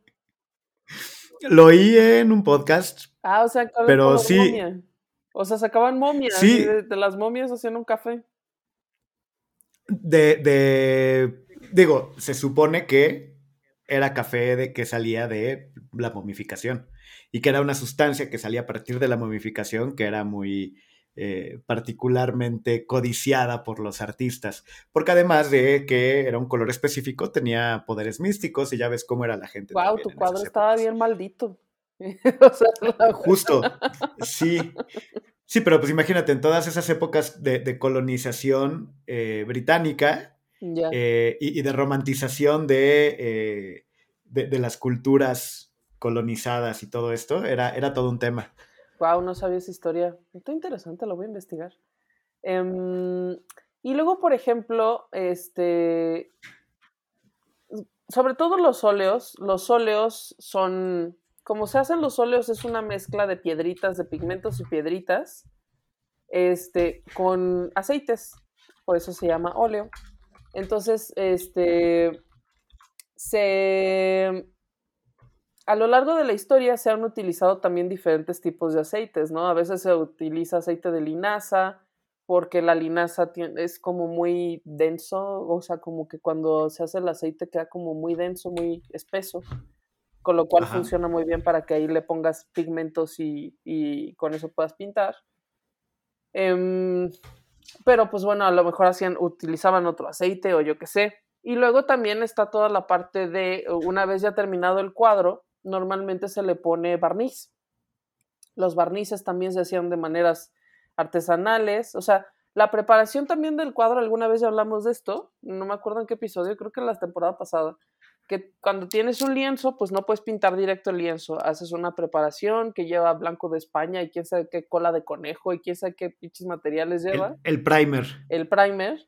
B: (laughs)
C: Lo oí en un podcast.
B: Ah, o sea, pero sí. Momia. O sea, sacaban momias. Sí. De, de, las momias hacían un café.
C: De, de. Digo, se supone que era café de que salía de la momificación y que era una sustancia que salía a partir de la momificación que era muy eh, particularmente codiciada por los artistas, porque además de que era un color específico, tenía poderes místicos y ya ves cómo era la gente.
B: Wow, tu cuadro estaba bien maldito. (laughs) (laughs)
C: Justo, sí. Sí, pero pues imagínate, en todas esas épocas de, colonización eh, británica eh, y, de romantización de, de, las culturas colonizadas y todo esto, era, era todo un tema.
B: Wow, no sabía esa historia. Está interesante, lo voy a investigar. Em, y luego, por ejemplo, este, sobre todo los óleos, los óleos son, como se hacen los óleos, es una mezcla de piedritas, de pigmentos y piedritas, este, con aceites, por eso se llama óleo. Entonces, este, se, a lo largo de la historia se han utilizado también diferentes tipos de aceites, ¿no? A veces se utiliza aceite de linaza porque la linaza es como muy denso, o sea, como que cuando se hace el aceite queda como muy denso, muy espeso, con lo cual funciona muy bien para que ahí le pongas pigmentos y, con eso puedas pintar. Em, pero pues bueno, a lo mejor hacían, utilizaban otro aceite o yo qué sé. Y luego también está toda la parte de, una vez ya terminado el cuadro, normalmente se le pone barniz. Los barnices también se hacían de maneras artesanales, o sea, la preparación también del cuadro, alguna vez ya hablamos de esto, no me acuerdo en qué episodio, creo que en la temporada pasada, que cuando tienes un lienzo, pues no puedes pintar directo el lienzo, haces una preparación que lleva blanco de España y quién sabe qué cola de conejo y quién sabe qué pinches materiales lleva.
C: El, primer.
B: El primer,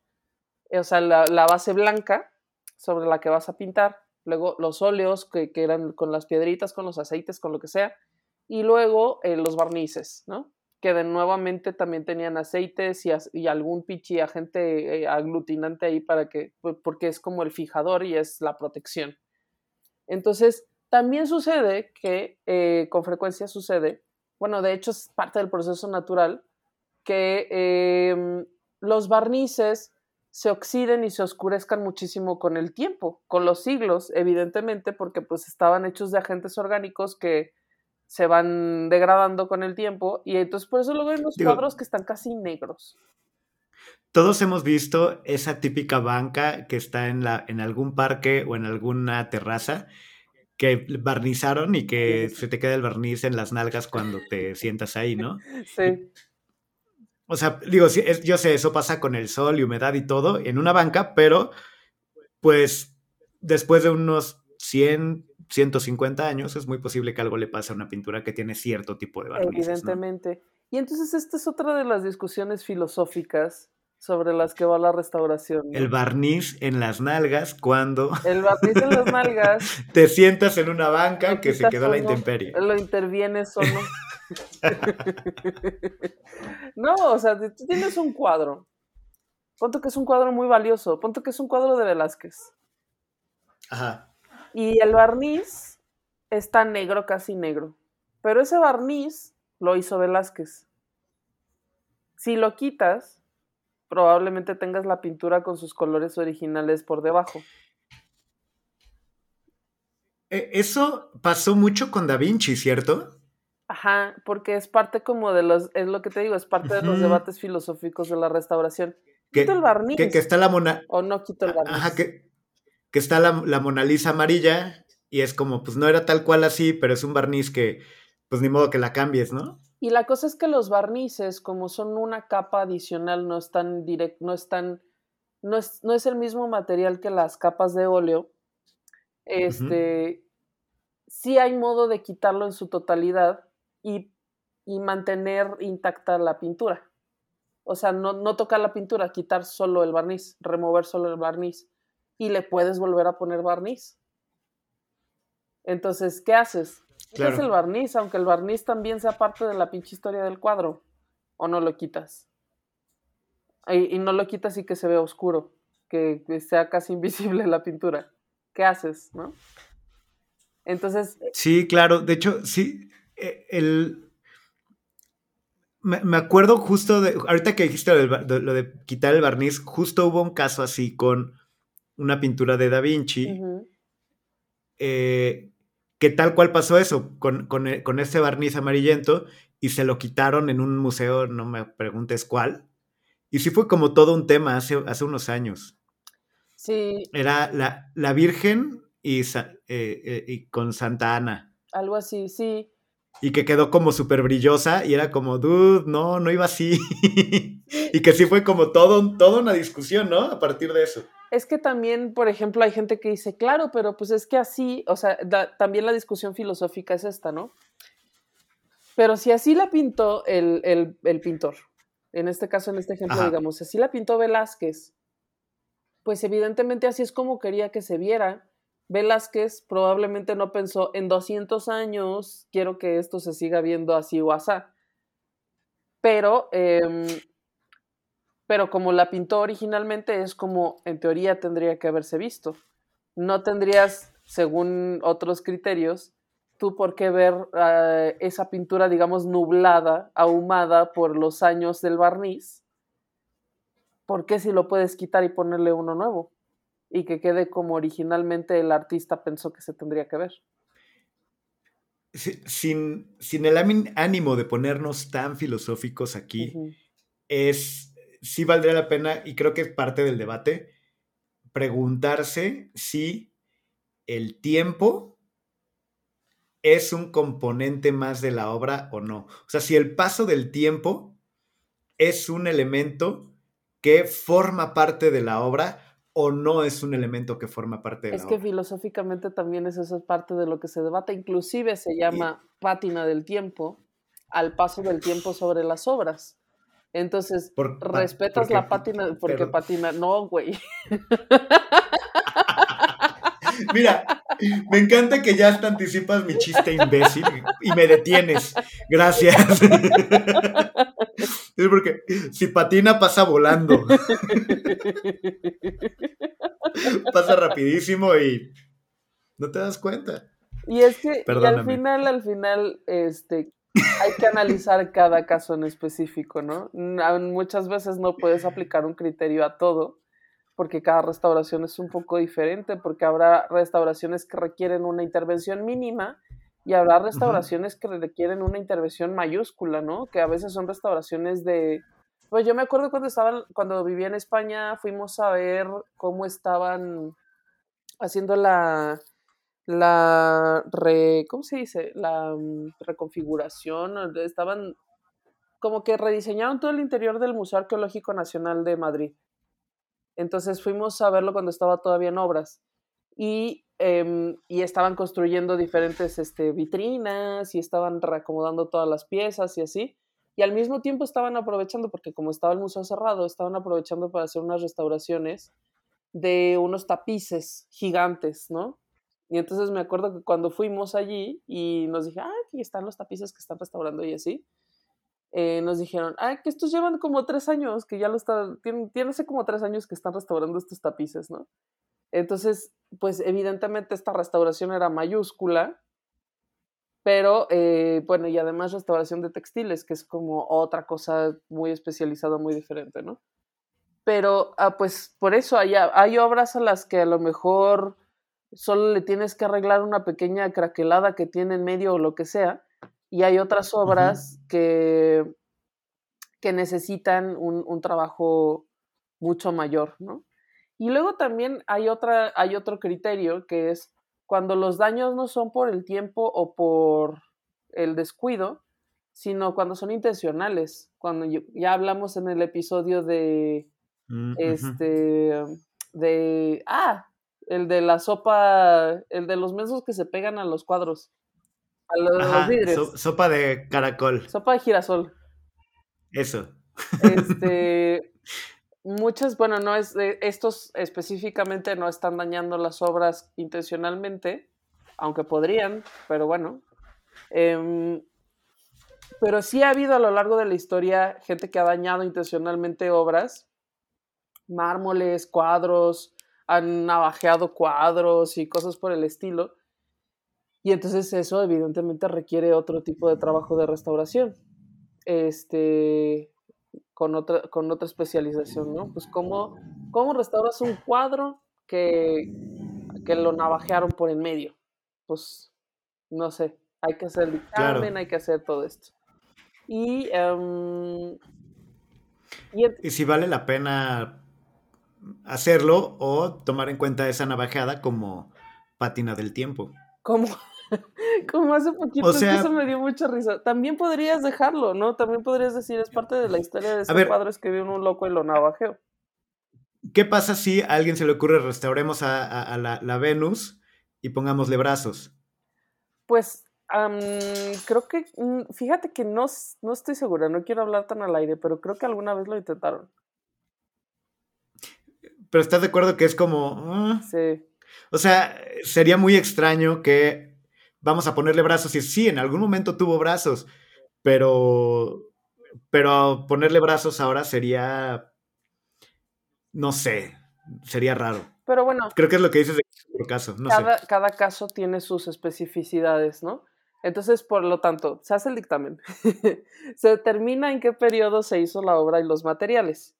B: o sea, la base blanca sobre la que vas a pintar luego los óleos que, eran con las piedritas, con los aceites, con lo que sea, y luego eh, los barnices, ¿no? Que de nuevamente también tenían aceites y, algún pichi agente eh, aglutinante ahí para que, porque es como el fijador y es la protección. Entonces, también sucede que eh, con frecuencia sucede, bueno, de hecho es parte del proceso natural, que em, los barnices se oxiden y se oscurezcan muchísimo con el tiempo, con los siglos, evidentemente, porque pues estaban hechos de agentes orgánicos que se van degradando con el tiempo y entonces por eso luego hay unos cuadros que están casi negros.
C: Todos hemos visto esa típica banca que está en, la, en algún parque o en alguna terraza que barnizaron y que se te queda el barniz en las nalgas cuando te sientas ahí, ¿no?
B: Sí.
C: O sea, digo, yo sé, eso pasa con el sol y humedad y todo en una banca, pero pues después de unos 100, 150 años es muy posible que algo le pase a una pintura que tiene cierto tipo de barniz.
B: Evidentemente. Y entonces esta es otra de las discusiones filosóficas sobre las que va la restauración.
C: El barniz en las nalgas cuando...
B: El barniz en las nalgas. (laughs)
C: te sientas en una banca que se quedó la intemperie.
B: Lo intervienes o no. (laughs) no, o sea, tú tienes un cuadro. Ponto que es un cuadro muy valioso. Ponto que es un cuadro de Velázquez.
C: Ajá.
B: Y el barniz está negro, casi negro. Pero ese barniz lo hizo Velázquez. Si lo quitas, probablemente tengas la pintura con sus colores originales por debajo.
C: E, eso pasó mucho con Da Vinci, ¿cierto?
B: Ajá, porque es parte como de los, es lo que te digo, es parte de los debates filosóficos de la restauración.
C: Quito el barniz. Que, está la mona.
B: O no quito el barniz.
C: Ajá, que, que está la, la, Mona Lisa amarilla y es como, pues no era tal cual así, pero es un barniz que, pues ni modo que la cambies, ¿no?
B: Y la cosa es que los barnices, como son una capa adicional, no están direct, no están, no es, no es el mismo material que las capas de óleo. Este, sí hay modo de quitarlo en su totalidad y, y mantener intacta la pintura. O sea, no, no tocar la pintura, quitar solo el barniz, remover solo el barniz y le puedes volver a poner barniz. Entonces, ¿qué haces? Quitas el barniz, aunque el barniz también sea parte de la pinche historia del cuadro. ¿O no lo quitas? Y, no lo quitas y que se vea oscuro, que, sea casi (laughs) invisible la pintura. ¿Qué haces, no? Entonces.
C: Eh, sí, claro. De hecho, sí. Eh, el. Me, acuerdo justo de. Ahorita que dijiste lo de, quitar el barniz, justo hubo un caso así con una pintura de Da Vinci. eh, que tal cual pasó eso con, con, e, con ese barniz amarillento y se lo quitaron en un museo, no me preguntes cuál. Y sí fue como todo un tema hace, hace unos años.
B: Sí.
C: Era la, la Virgen y, eh, eh, y, con Santa Ana.
B: Algo así, sí.
C: Y que quedó como súper brillosa y era como, dude, no, no iba así. (laughs) y que sí fue como todo, toda una discusión, ¿no? A partir de eso.
B: Es que también, por ejemplo, hay gente que dice, claro, pero pues es que así, o sea, también la discusión filosófica es esta, ¿no? Pero si así la pintó el, pintor, en este caso, en este ejemplo, digamos, si así la pintó Velázquez, pues evidentemente así es como quería que se viera. Velázquez probablemente no pensó en 200 años, quiero que esto se siga viendo así o asá. Pero em, pero como la pintó originalmente es como en teoría tendría que haberse visto. No tendrías, según otros criterios, tú por qué ver eh, esa pintura, digamos, nublada, ahumada por los años del barniz. ¿Por qué si lo puedes quitar y ponerle uno nuevo? Y que quede como originalmente el artista pensó que se tendría que ver.
C: Sin, sin el ánimo de ponernos tan filosóficos aquí, es sí valdría la pena, y creo que es parte del debate, preguntarse si el tiempo es un componente más de la obra o no. O sea, si el paso del tiempo es un elemento que forma parte de la obra o no es un elemento que forma parte de la
B: obra. Es que filosóficamente también es eso es parte de lo que se debate, inclusive se llama pátina del tiempo al paso del tiempo sobre las obras. Entonces, respetas la pátina porque patina. No, güey. (laughs)
C: Mira, me encanta que ya te anticipas mi chiste imbécil y me detienes. Gracias. Es porque si patina pasa volando. Pasa rapidísimo y no te das cuenta.
B: Y es que al final, al final, este, hay que analizar cada caso en específico, ¿no? Muchas veces no puedes aplicar un criterio a todo, porque cada restauración es un poco diferente, porque habrá restauraciones que requieren una intervención mínima y habrá restauraciones que requieren una intervención mayúscula, ¿no? Que a veces son restauraciones de... Pues yo me acuerdo cuando estaba, cuando vivía en España, fuimos a ver cómo estaban haciendo la, la re, ¿cómo se dice? La mm, reconfiguración, estaban como que rediseñaron todo el interior del Museo Arqueológico Nacional de Madrid. Entonces fuimos a verlo cuando estaba todavía en obras. Y Em, y estaban construyendo diferentes este, vitrinas y estaban reacomodando todas las piezas y así. Y al mismo tiempo estaban aprovechando, porque como estaba el museo cerrado, estaban aprovechando para hacer unas restauraciones de unos tapices gigantes, ¿no? Y entonces me acuerdo que cuando fuimos allí y nos dije, ah, aquí están los tapices que están restaurando y así, eh, nos dijeron, ah, que estos llevan como tres años, que ya lo están, tienen, tienen hace como tres años que están restaurando estos tapices, ¿no? Entonces, pues evidentemente esta restauración era mayúscula, pero eh, bueno, y además restauración de textiles, que es como otra cosa muy especializada, muy diferente, ¿no? Pero, ah, pues por eso hay, hay obras a las que a lo mejor solo le tienes que arreglar una pequeña craquelada que tiene en medio o lo que sea, y hay otras obras que, que necesitan un, un trabajo mucho mayor, ¿no? Y luego también hay, otra, hay otro criterio que es cuando los daños no son por el tiempo o por el descuido, sino cuando son intencionales. Cuando ya hablamos en el episodio de mm, este de ah, el de la sopa, el de los mesos que se pegan a los cuadros. A los,
C: vidrios. sopa de caracol.
B: Sopa de girasol.
C: Eso.
B: Este (laughs) muchas, bueno, no es, estos específicamente no están dañando las obras intencionalmente, aunque podrían, pero bueno. Em, pero sí ha habido a lo largo de la historia gente que ha dañado intencionalmente obras, mármoles, cuadros, han navajeado cuadros y cosas por el estilo. Y entonces eso evidentemente requiere otro tipo de trabajo de restauración. Este, con otra, con otra especialización, ¿no? Pues cómo, cómo restauras un cuadro que, que lo navajearon por en medio. Pues, no sé, hay que hacer dictamen, hay que hacer todo esto. Y, em,
C: y, si vale la pena hacerlo o tomar en cuenta esa navajeada como pátina del tiempo.
B: ¿Cómo? (laughs) Como hace poquito, eso me dio mucha risa. También podrías dejarlo, ¿no? También podrías decir, es parte de la historia de ese padre que vio un loco y lo navajeó.
C: ¿Qué pasa si a alguien se le ocurre restauremos a, la, Venus y pongámosle brazos?
B: Pues creo que, mm, fíjate que no, no estoy segura, no quiero hablar tan al aire, pero creo que alguna vez lo intentaron.
C: Pero estás de acuerdo que es como...
B: Ah? Sí.
C: O sea, sería muy extraño que vamos a ponerle brazos. Y sí, en algún momento tuvo brazos, pero, pero ponerle brazos ahora sería, no sé, sería raro.
B: Pero bueno.
C: Creo que es lo que dices de cada caso.
B: cada, caso tiene sus especificidades, ¿no? Entonces, por lo tanto, se hace el dictamen. (laughs) se determina en qué periodo se hizo la obra y los materiales.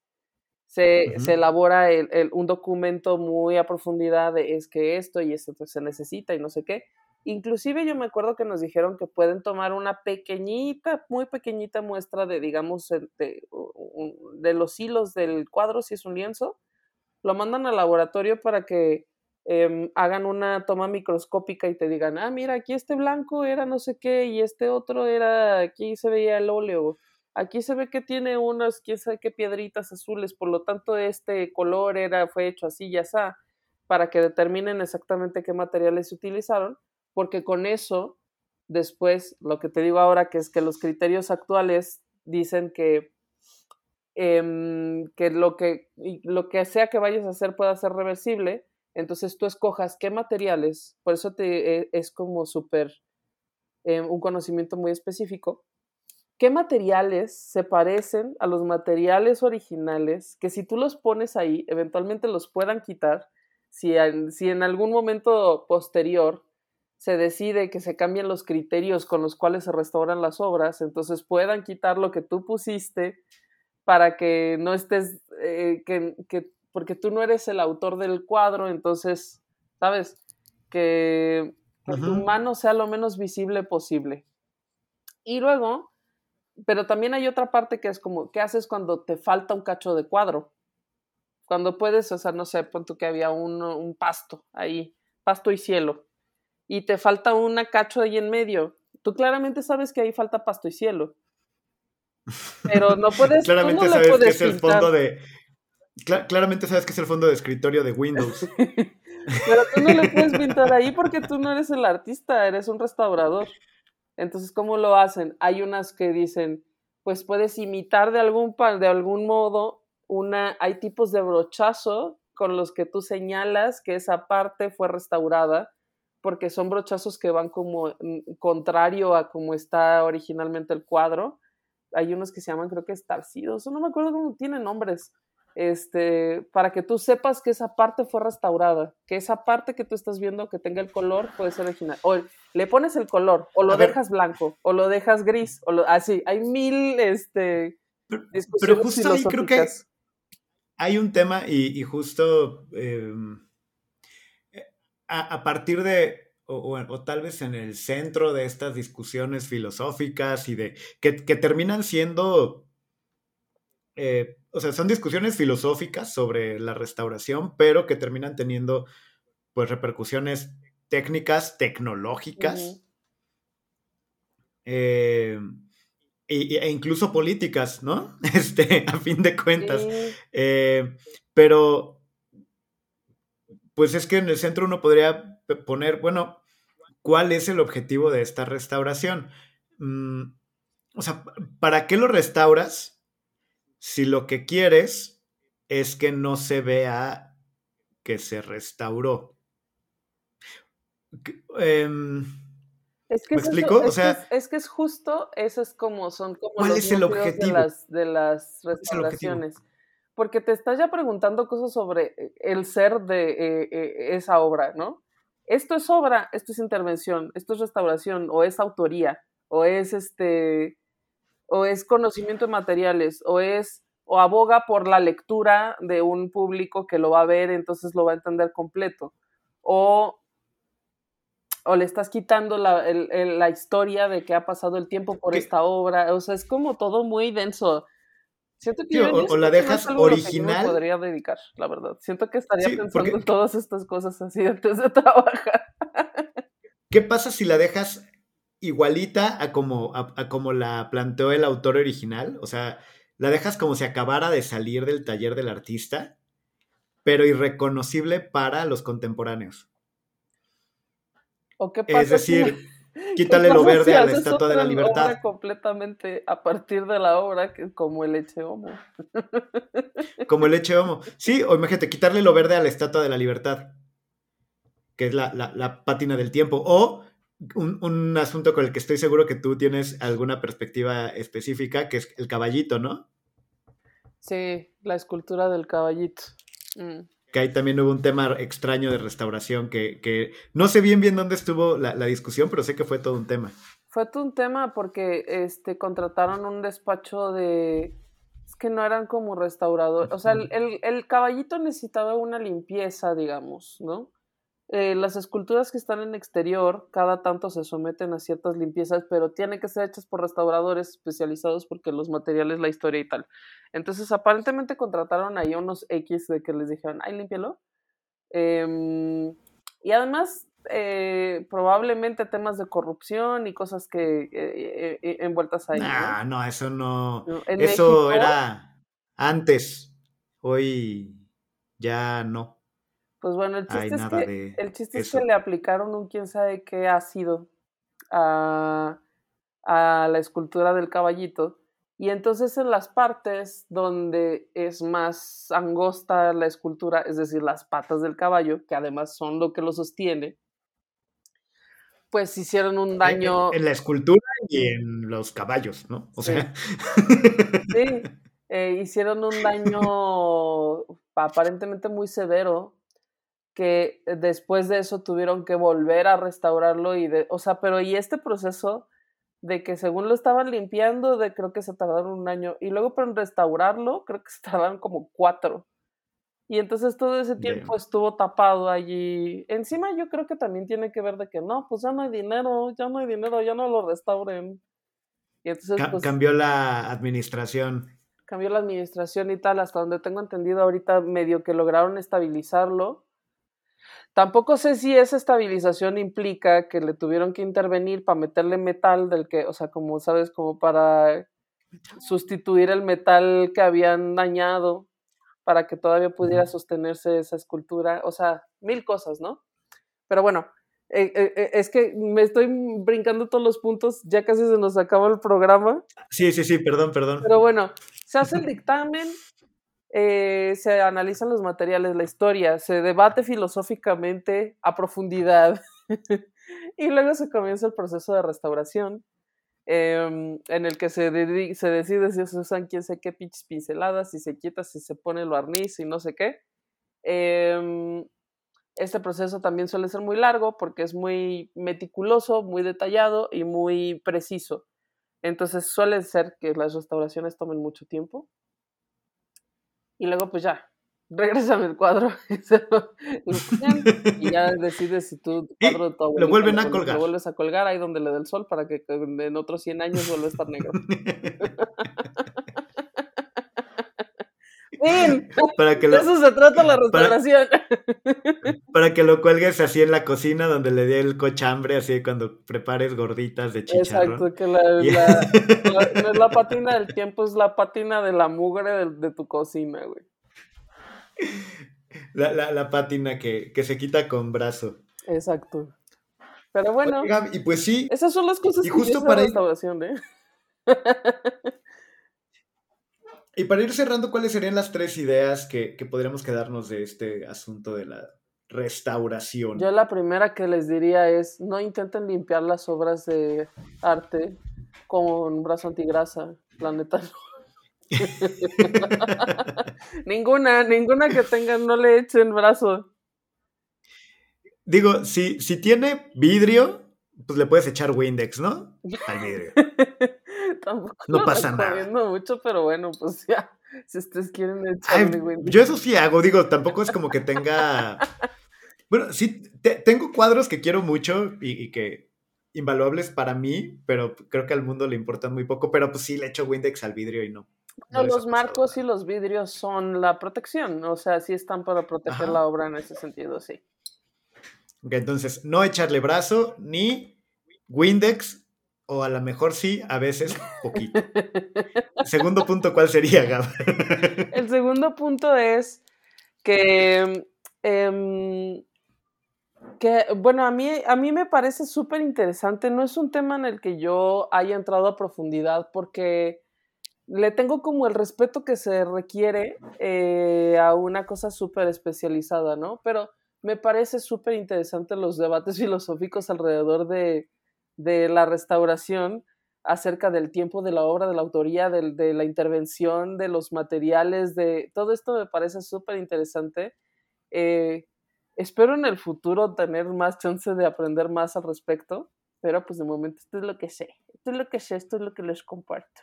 B: Se, elabora un documento muy a profundidad de es que esto y esto se necesita y no sé qué. Inclusive yo me acuerdo que nos dijeron que pueden tomar una pequeñita, muy pequeñita muestra de, digamos, de, los hilos del cuadro, si es un lienzo, lo mandan al laboratorio para que em, hagan una toma microscópica y te digan, ah, mira, aquí este blanco era no sé qué y este otro era, aquí se veía el óleo, aquí se ve que tiene unas, quién sabe qué piedritas azules, por lo tanto este color era, fue hecho así y así, para que determinen exactamente qué materiales se utilizaron porque con eso, después, lo que te digo ahora, que es que los criterios actuales dicen que, em, que, lo, que lo que sea que vayas a hacer pueda ser reversible, entonces tú escojas qué materiales, por eso te, e, es como súper em, un conocimiento muy específico, qué materiales se parecen a los materiales originales que si tú los pones ahí, eventualmente los puedan quitar, si si en algún momento posterior se decide que se cambien los criterios con los cuales se restauran las obras, entonces puedan quitar lo que tú pusiste para que no estés, eh, que, porque tú no eres el autor del cuadro, entonces, ¿sabes? Que, que tu mano sea lo menos visible posible. Y luego, pero también hay otra parte que es como, ¿qué haces cuando te falta un cacho de cuadro? Cuando puedes, o sea, no sé, pon tú que había un, un pasto ahí, pasto y cielo, y te falta una cacho ahí en medio. Tú claramente sabes que ahí falta pasto y cielo. Pero no (laughs) puedes.
C: claramente sabes que es el fondo de. claramente sabes que es el fondo de escritorio de Windows. (laughs)
B: Pero tú no le puedes pintar ahí porque tú no eres el artista, eres un restaurador. Entonces, ¿cómo lo hacen? Hay unas que dicen, pues puedes imitar de algún, de algún modo una, hay tipos de brochazo con los que tú señalas que esa parte fue restaurada, porque son brochazos que van como mm, contrario a como está originalmente el cuadro. Hay unos que se llaman, creo que estarcidos, no me acuerdo cómo tienen nombres, este, para que tú sepas que esa parte fue restaurada, que esa parte que tú estás viendo que tenga el color puede ser original. O le pones el color, o lo dejas blanco, o lo dejas gris, o lo, así. Hay mil, este,
C: pero, justo ahí creo que hay un tema y, justo em, a, partir de, o, tal vez en el centro de estas discusiones filosóficas y de que, terminan siendo eh, o sea, son discusiones filosóficas sobre la restauración, pero que terminan teniendo pues repercusiones técnicas, tecnológicas, eh, e, incluso políticas, ¿no? (laughs) Este, a fin de cuentas. Eh, pero, pues es que en el centro uno podría poner, bueno, ¿cuál es el objetivo de esta restauración? Mm, o sea, ¿para qué lo restauras? Si lo que quieres es que no se vea que se restauró.
B: Em, es que ¿Me explico? o sea, es, que es justo, eso es como son como
C: ¿cuál es el objetivo?
B: de las, de las restauraciones. Porque te estás ya preguntando cosas sobre eh, el ser de eh, eh, esa obra, ¿no? Esto es obra, esto es intervención, esto es restauración, o es autoría, o es este o es conocimiento de materiales, o es, o aboga por la lectura de un público que lo va a ver, entonces lo va a entender completo, o, o le estás quitando la, la historia de que ha pasado el tiempo por esta obra, o sea, es como todo muy denso.
C: Siento que o, la dejas original.
B: podría dedicar, la verdad. Siento que estaría pensando en todas estas cosas así (laughs) antes de trabajar.
C: ¿Qué pasa si la dejas igualita a como, a, como la planteó el autor original. O sea, la dejas como si acabara de salir del taller del artista, pero irreconocible para los contemporáneos.
B: ¿O qué pasa
C: es decir, (laughs) quítale lo verde a la Estatua de la Libertad.
B: completamente a partir de la obra, que como el Eche Homo. (laughs)
C: Como el Eche Homo. Sí, o imagínate, quitarle lo verde a la Estatua de la Libertad, que es la, la, la pátina del tiempo. O un, asunto con el que estoy seguro que tú tienes alguna perspectiva específica, que es el caballito, ¿no?
B: Sí, la escultura del caballito.
C: Mm. Que ahí también hubo un tema extraño de restauración que, no sé bien bien dónde estuvo la, discusión, pero sé que fue todo un tema.
B: Fue todo un tema porque este, contrataron un despacho de... Es que no eran como restauradores. O sea, el, el caballito necesitaba una limpieza, digamos, ¿no? Eh, las esculturas que están en exterior cada tanto se someten a ciertas limpiezas, pero tienen que ser hechas por restauradores especializados porque los materiales, la historia y tal. Entonces, aparentemente contrataron ahí unos X de que les dijeron, ay, límpialo. Em, y además, eh, probablemente temas de corrupción y cosas que eh, envueltas ahí.
C: ¿no? no, eso no. eso era antes. Hoy ya no.
B: Pues bueno, el chiste, es, que, el chiste es que le aplicaron un quién sabe qué ácido a, a la escultura del caballito. Y entonces en las partes donde es más angosta la escultura, es decir, las patas del caballo, que además son lo que lo sostiene, pues hicieron un daño.
C: En, la escultura y en los caballos, ¿no? O sea.
B: Sí, eh, hicieron un daño (laughs) aparentemente muy severo que después de eso tuvieron que volver a restaurarlo y de, o sea, pero y este proceso de que según lo estaban limpiando, de creo que se tardaron un año y luego para restaurarlo, creo que se tardaron como cuatro. Y entonces todo ese tiempo estuvo tapado allí. Encima yo creo que también tiene que ver de que no, pues ya no hay dinero, ya no hay dinero, ya no lo restauren.
C: Y entonces, pues cambió la administración.
B: Cambió la administración y tal, hasta donde tengo entendido ahorita medio que lograron estabilizarlo. Tampoco sé si esa estabilización implica que le tuvieron que intervenir para meterle metal del que, o sea, como sabes, como para sustituir el metal que habían dañado para que todavía pudiera sostenerse esa escultura, o sea, mil cosas, ¿no? Pero bueno, eh, eh, eh, es que me estoy brincando todos los puntos, ya casi se nos acaba el programa.
C: Sí, sí, sí, perdón, perdón.
B: Pero bueno, se hace el (laughs) dictamen, se analizan los materiales, la historia, se debate filosóficamente a profundidad (laughs) y luego se comienza el proceso de restauración Em, en el que se, decide si se usan quién sé qué pinceladas, si se quita, si se pone el barniz y no sé qué. Em, este proceso también suele ser muy largo porque es muy meticuloso, muy detallado y muy preciso. Entonces suele ser que las restauraciones tomen mucho tiempo. Y luego pues ya, regrésame el cuadro (laughs) y ya decides si tú
C: cuadro lo vuelven a colgar.
B: Lo vuelves a colgar ahí donde le da el sol para que en otros 100 años vuelva a estar negro. (laughs) para que eso se trata la restauración.
C: Para, que lo cuelgues así en la cocina donde le dé el cochambre, así cuando prepares gorditas de chicharrón.
B: Exacto, que la, no es (laughs) la patina del tiempo, es la patina de la mugre de, de tu cocina, güey.
C: La, la, la pátina que, se quita con brazo.
B: Exacto. Pero bueno.
C: y pues sí.
B: Esas son las cosas
C: y justo para
B: ir... restauración, ¿eh? (laughs)
C: y para ir cerrando, ¿cuáles serían las tres ideas que, que podríamos quedarnos de este asunto de la restauración?
B: Yo la primera que les diría es, no intenten limpiar las obras de arte con brazo antigrasa, la neta (laughs) ninguna, ninguna que tengan, no le echen brazo.
C: Digo, si, si tiene vidrio, pues le puedes echar Windex, ¿no? (laughs) Al vidrio.
B: Tampoco
C: no (laughs) pasa nada.
B: mucho, pero bueno, pues ya. Si ustedes quieren echarle Windex.
C: Yo eso sí hago, digo, tampoco es como que tenga. (laughs) Bueno, sí, tengo cuadros que quiero mucho y, que invaluables para mí, pero creo que al mundo le importan muy poco, pero pues sí le echo Windex al vidrio y no
B: los marcos y los vidrios son la protección, o sea, sí están para proteger la obra en ese sentido, sí.
C: Ok, entonces, no echarle brazo ni Windex, o a lo mejor sí, a veces poquito. segundo punto, ¿cuál sería, Gab? (laughs)
B: El segundo punto es que, em, que bueno, a mí, a mí me parece súper interesante, no es un tema en el que yo haya entrado a profundidad porque le tengo como el respeto que se requiere eh, a una cosa súper especializada, ¿no? Pero me parece súper interesante los debates (laughs) filosóficos alrededor de, la restauración acerca del tiempo de la obra, de la autoría, de, la intervención, de los materiales, de todo esto me parece súper interesante. Eh, espero en el futuro tener más chance de aprender más al respecto, pero pues de momento esto es lo que sé, esto es lo que sé, esto es lo que les comparto.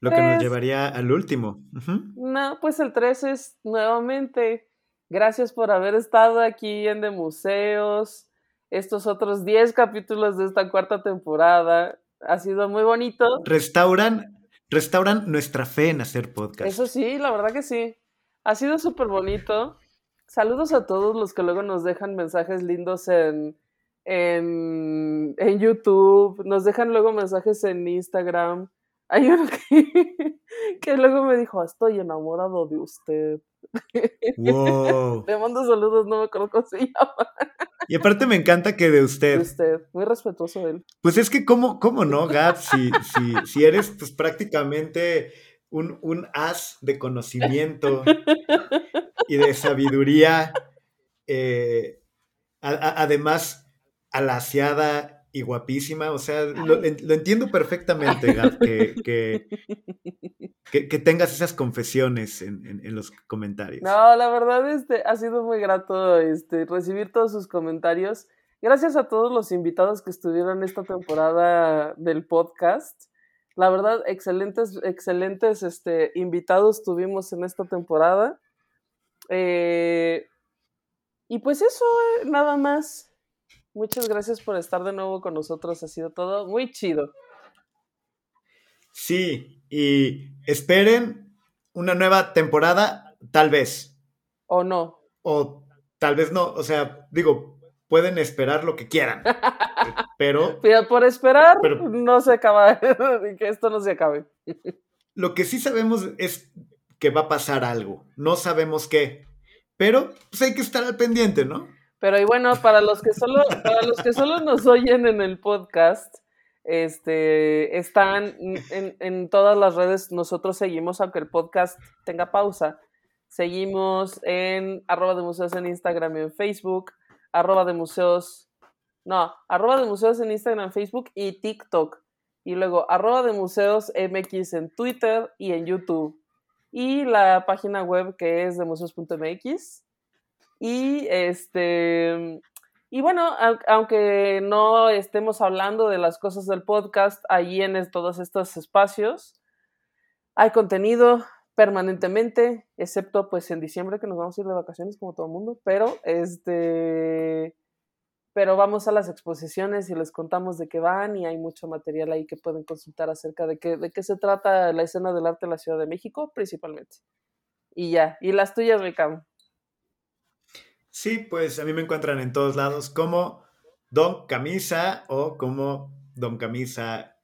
C: Lo que nos llevaría al último.
B: No, pues el 3 es nuevamente, gracias por haber estado aquí en De Museos, estos otros 10 capítulos de esta cuarta temporada. Ha sido muy bonito.
C: Restauran, restauran nuestra fe en hacer podcast.
B: Eso sí, la verdad que sí. Ha sido súper bonito. Saludos a todos los que luego nos dejan mensajes lindos en, en, en YouTube, nos dejan luego mensajes en Instagram. Hay uno que, (laughs) luego me dijo, estoy enamorado de usted.
C: Wow. (laughs)
B: Le mando saludos, no me acuerdo cómo se llama.
C: Y aparte me encanta que de usted.
B: De usted, muy respetuoso él.
C: Pues es que, ¿cómo, cómo no, Gab? Si, si, si eres pues prácticamente un, un as de conocimiento y de sabiduría, eh, además alaciada y guapísima, o sea, lo, entiendo perfectamente, Gab, que, que, tengas esas confesiones en, los comentarios.
B: No, la verdad este, ha sido muy grato este, recibir todos sus comentarios. Gracias a todos los invitados que estuvieron esta temporada del podcast. La verdad, excelentes, excelentes este, invitados tuvimos en esta temporada. Eh, y pues eso, eh, nada más. Muchas gracias por estar de nuevo con nosotros. Ha sido todo muy chido.
C: Sí, y esperen una nueva temporada, tal vez.
B: O no.
C: O tal vez no. O sea, digo, pueden esperar lo que quieran. (laughs) pero.
B: por esperar, no se acaba. (laughs) que esto no se acabe. (laughs)
C: lo que sí sabemos es que va a pasar algo. No sabemos qué. Pero pues hay que estar al pendiente, ¿no?
B: Pero y bueno, para los que solo, para los que solo nos oyen en el podcast, este, están en, en, todas las redes, nosotros seguimos, aunque el podcast tenga pausa, seguimos en arroba de museos en Instagram y en Facebook, arroba de museos, no, arroba de museos en Instagram, Facebook y TikTok, y luego arroba de museos MX en Twitter y en YouTube, y la página web que es de museos.mx, y este y bueno, aunque no estemos hablando de las cosas del podcast, allí en todos estos espacios hay contenido permanentemente, excepto pues en diciembre que nos vamos a ir de vacaciones como todo el mundo, pero este pero vamos a las exposiciones y les contamos de qué van y hay mucho material ahí que pueden consultar acerca de qué, de qué se trata la escena del arte en la Ciudad de México principalmente. Y ya, y las tuyas, Ricam.
C: Sí, pues a mí me encuentran en todos lados como Don Camisa o como Don Camisa-edu.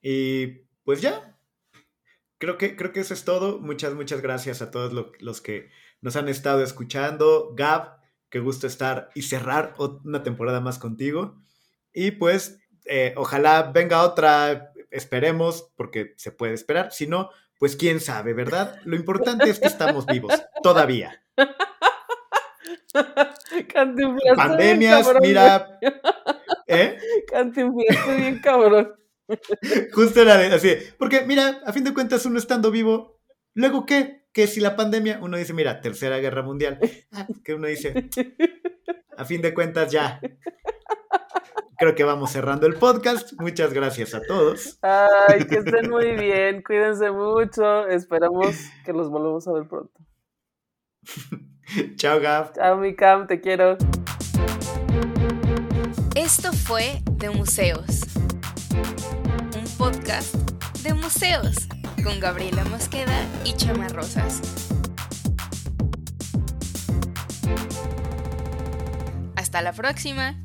C: Y pues ya, creo que, creo que eso es todo. Muchas, muchas gracias a todos los que nos han estado escuchando. Gab, qué gusto estar y cerrar una temporada más contigo. Y pues, eh, ojalá venga otra, esperemos, porque se puede esperar. Si no, pues quién sabe, ¿verdad? Lo importante es que estamos vivos, todavía. (laughs)
B: Pandemias,
C: mira. ¿Eh? (laughs)
B: bien cabrón. (laughs)
C: Justo era así. Porque, mira, a fin de cuentas, uno estando vivo, ¿luego qué? Que si la pandemia, uno dice, mira, tercera guerra mundial. Ah, que uno dice, a fin de cuentas, ya. Creo que vamos cerrando el podcast. Muchas gracias a todos.
B: Ay, que estén muy bien. Cuídense mucho. Esperamos que los volvamos a ver pronto. (laughs)
C: Chao, Gab.
B: Chao, mi Cam, te quiero.
A: Esto fue De Museos, un podcast de museos con Gabriela Mosqueda y Chama Rosas. Hasta la próxima.